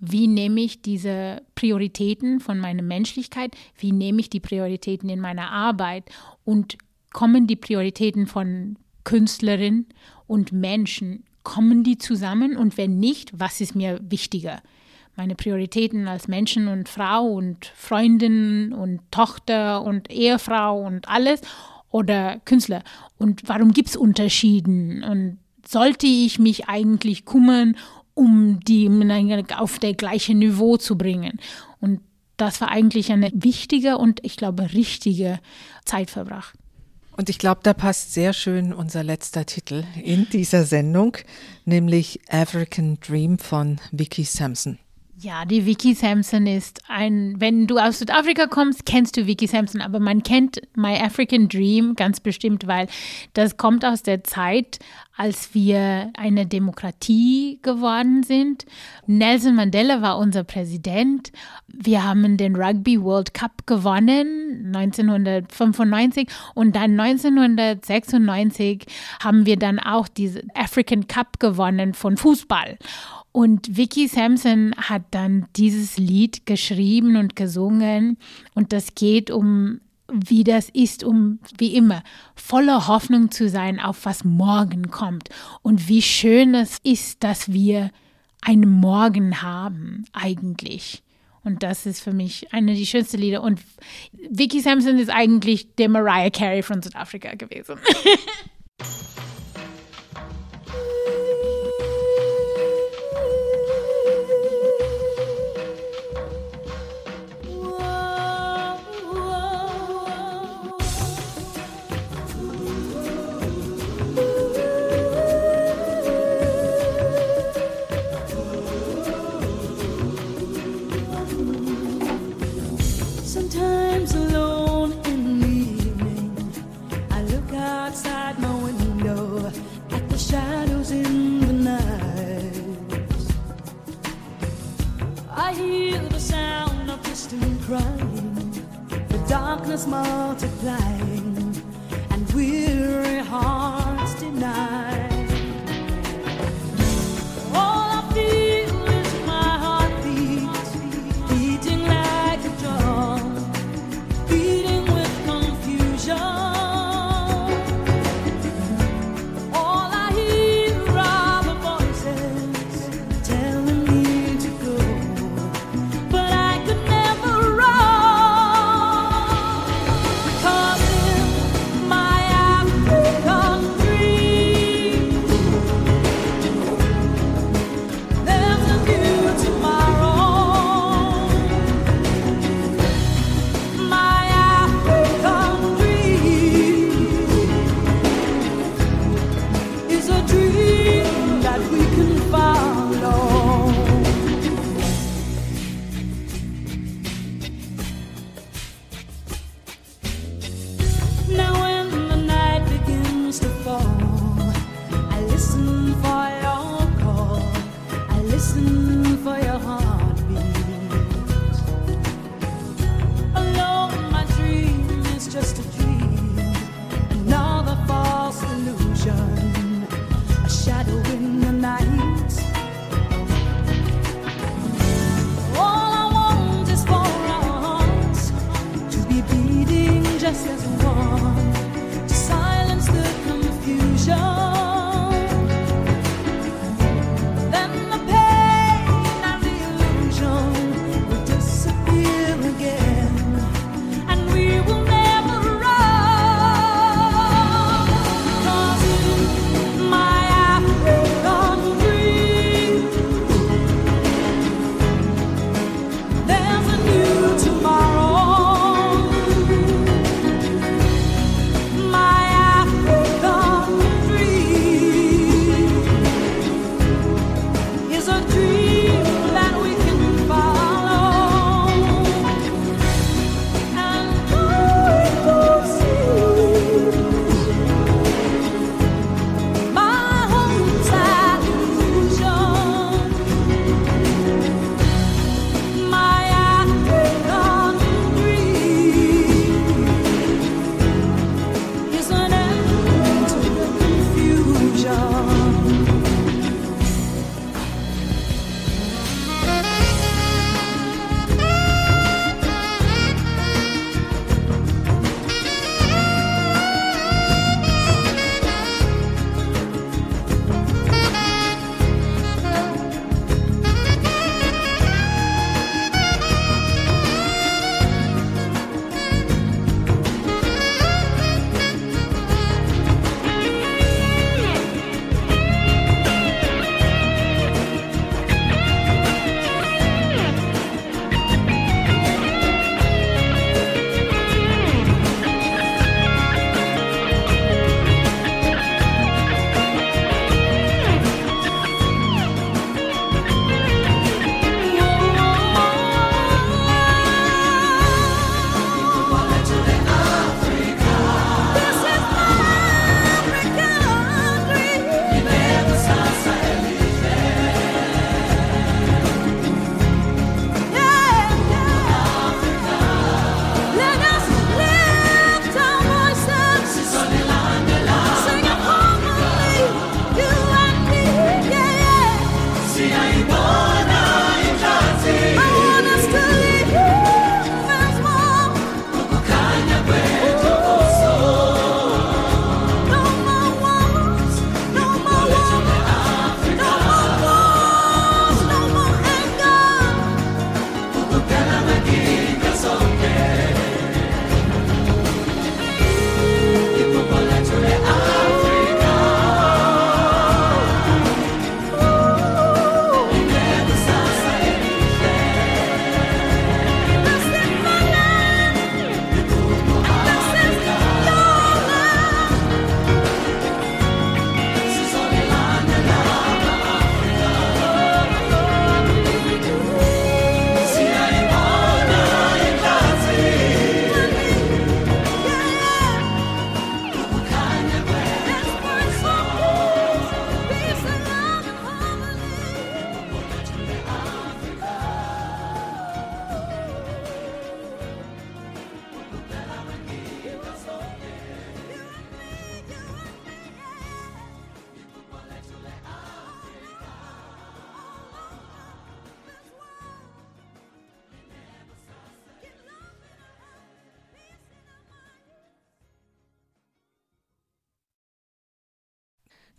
Wie nehme ich diese Prioritäten von meiner Menschlichkeit? Wie nehme ich die Prioritäten in meiner Arbeit? Und kommen die Prioritäten von Künstlerinnen und Menschen kommen die zusammen und wenn nicht, was ist mir wichtiger? Meine Prioritäten als Menschen und Frau und Freundin und Tochter und Ehefrau und alles oder Künstler? Und warum gibt es Unterschieden? Und sollte ich mich eigentlich kümmern, um die auf der gleichen Niveau zu bringen? Und das war eigentlich eine wichtige und ich glaube richtige Zeit verbracht. Und ich glaube, da passt sehr schön unser letzter Titel in dieser Sendung, nämlich African Dream von Vicky Sampson. Ja, die Vicky Sampson ist ein, wenn du aus Südafrika kommst, kennst du Vicky Sampson, aber man kennt My African Dream ganz bestimmt, weil das kommt aus der Zeit, als wir eine Demokratie geworden sind. Nelson Mandela war unser Präsident. Wir haben den Rugby World Cup gewonnen 1995 und dann 1996 haben wir dann auch diesen African Cup gewonnen von Fußball. Und Vicky Sampson hat dann dieses Lied geschrieben und gesungen. Und das geht um, wie das ist, um, wie immer, voller Hoffnung zu sein auf was morgen kommt. Und wie schön es ist, dass wir einen Morgen haben, eigentlich. Und das ist für mich eine der schönsten Lieder. Und Vicky Sampson ist eigentlich der Mariah Carey von Südafrika gewesen. is multiplying and weary heart.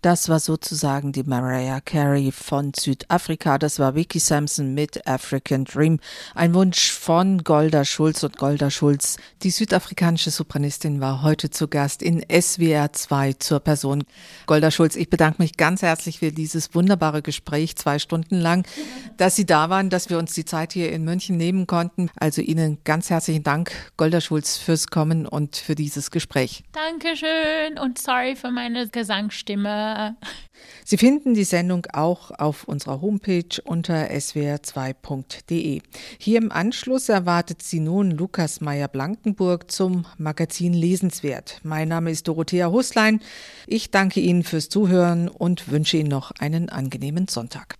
Das war sozusagen die Mariah Carey von Südafrika. Das war Vicky Sampson mit African Dream. Ein Wunsch von Golda Schulz und Golda Schulz. Die südafrikanische Sopranistin war heute zu Gast in SWR 2 zur Person. Golda Schulz, ich bedanke mich ganz herzlich für dieses wunderbare Gespräch, zwei Stunden lang, dass Sie da waren, dass wir uns die Zeit hier in München nehmen konnten. Also Ihnen ganz herzlichen Dank, Golda Schulz, fürs Kommen und für dieses Gespräch. Dankeschön und sorry für meine Gesangsstimme. Sie finden die Sendung auch auf unserer Homepage unter swr2.de. Hier im Anschluss erwartet Sie nun Lukas Meyer-Blankenburg zum Magazin Lesenswert. Mein Name ist Dorothea Huslein. Ich danke Ihnen fürs Zuhören und wünsche Ihnen noch einen angenehmen Sonntag.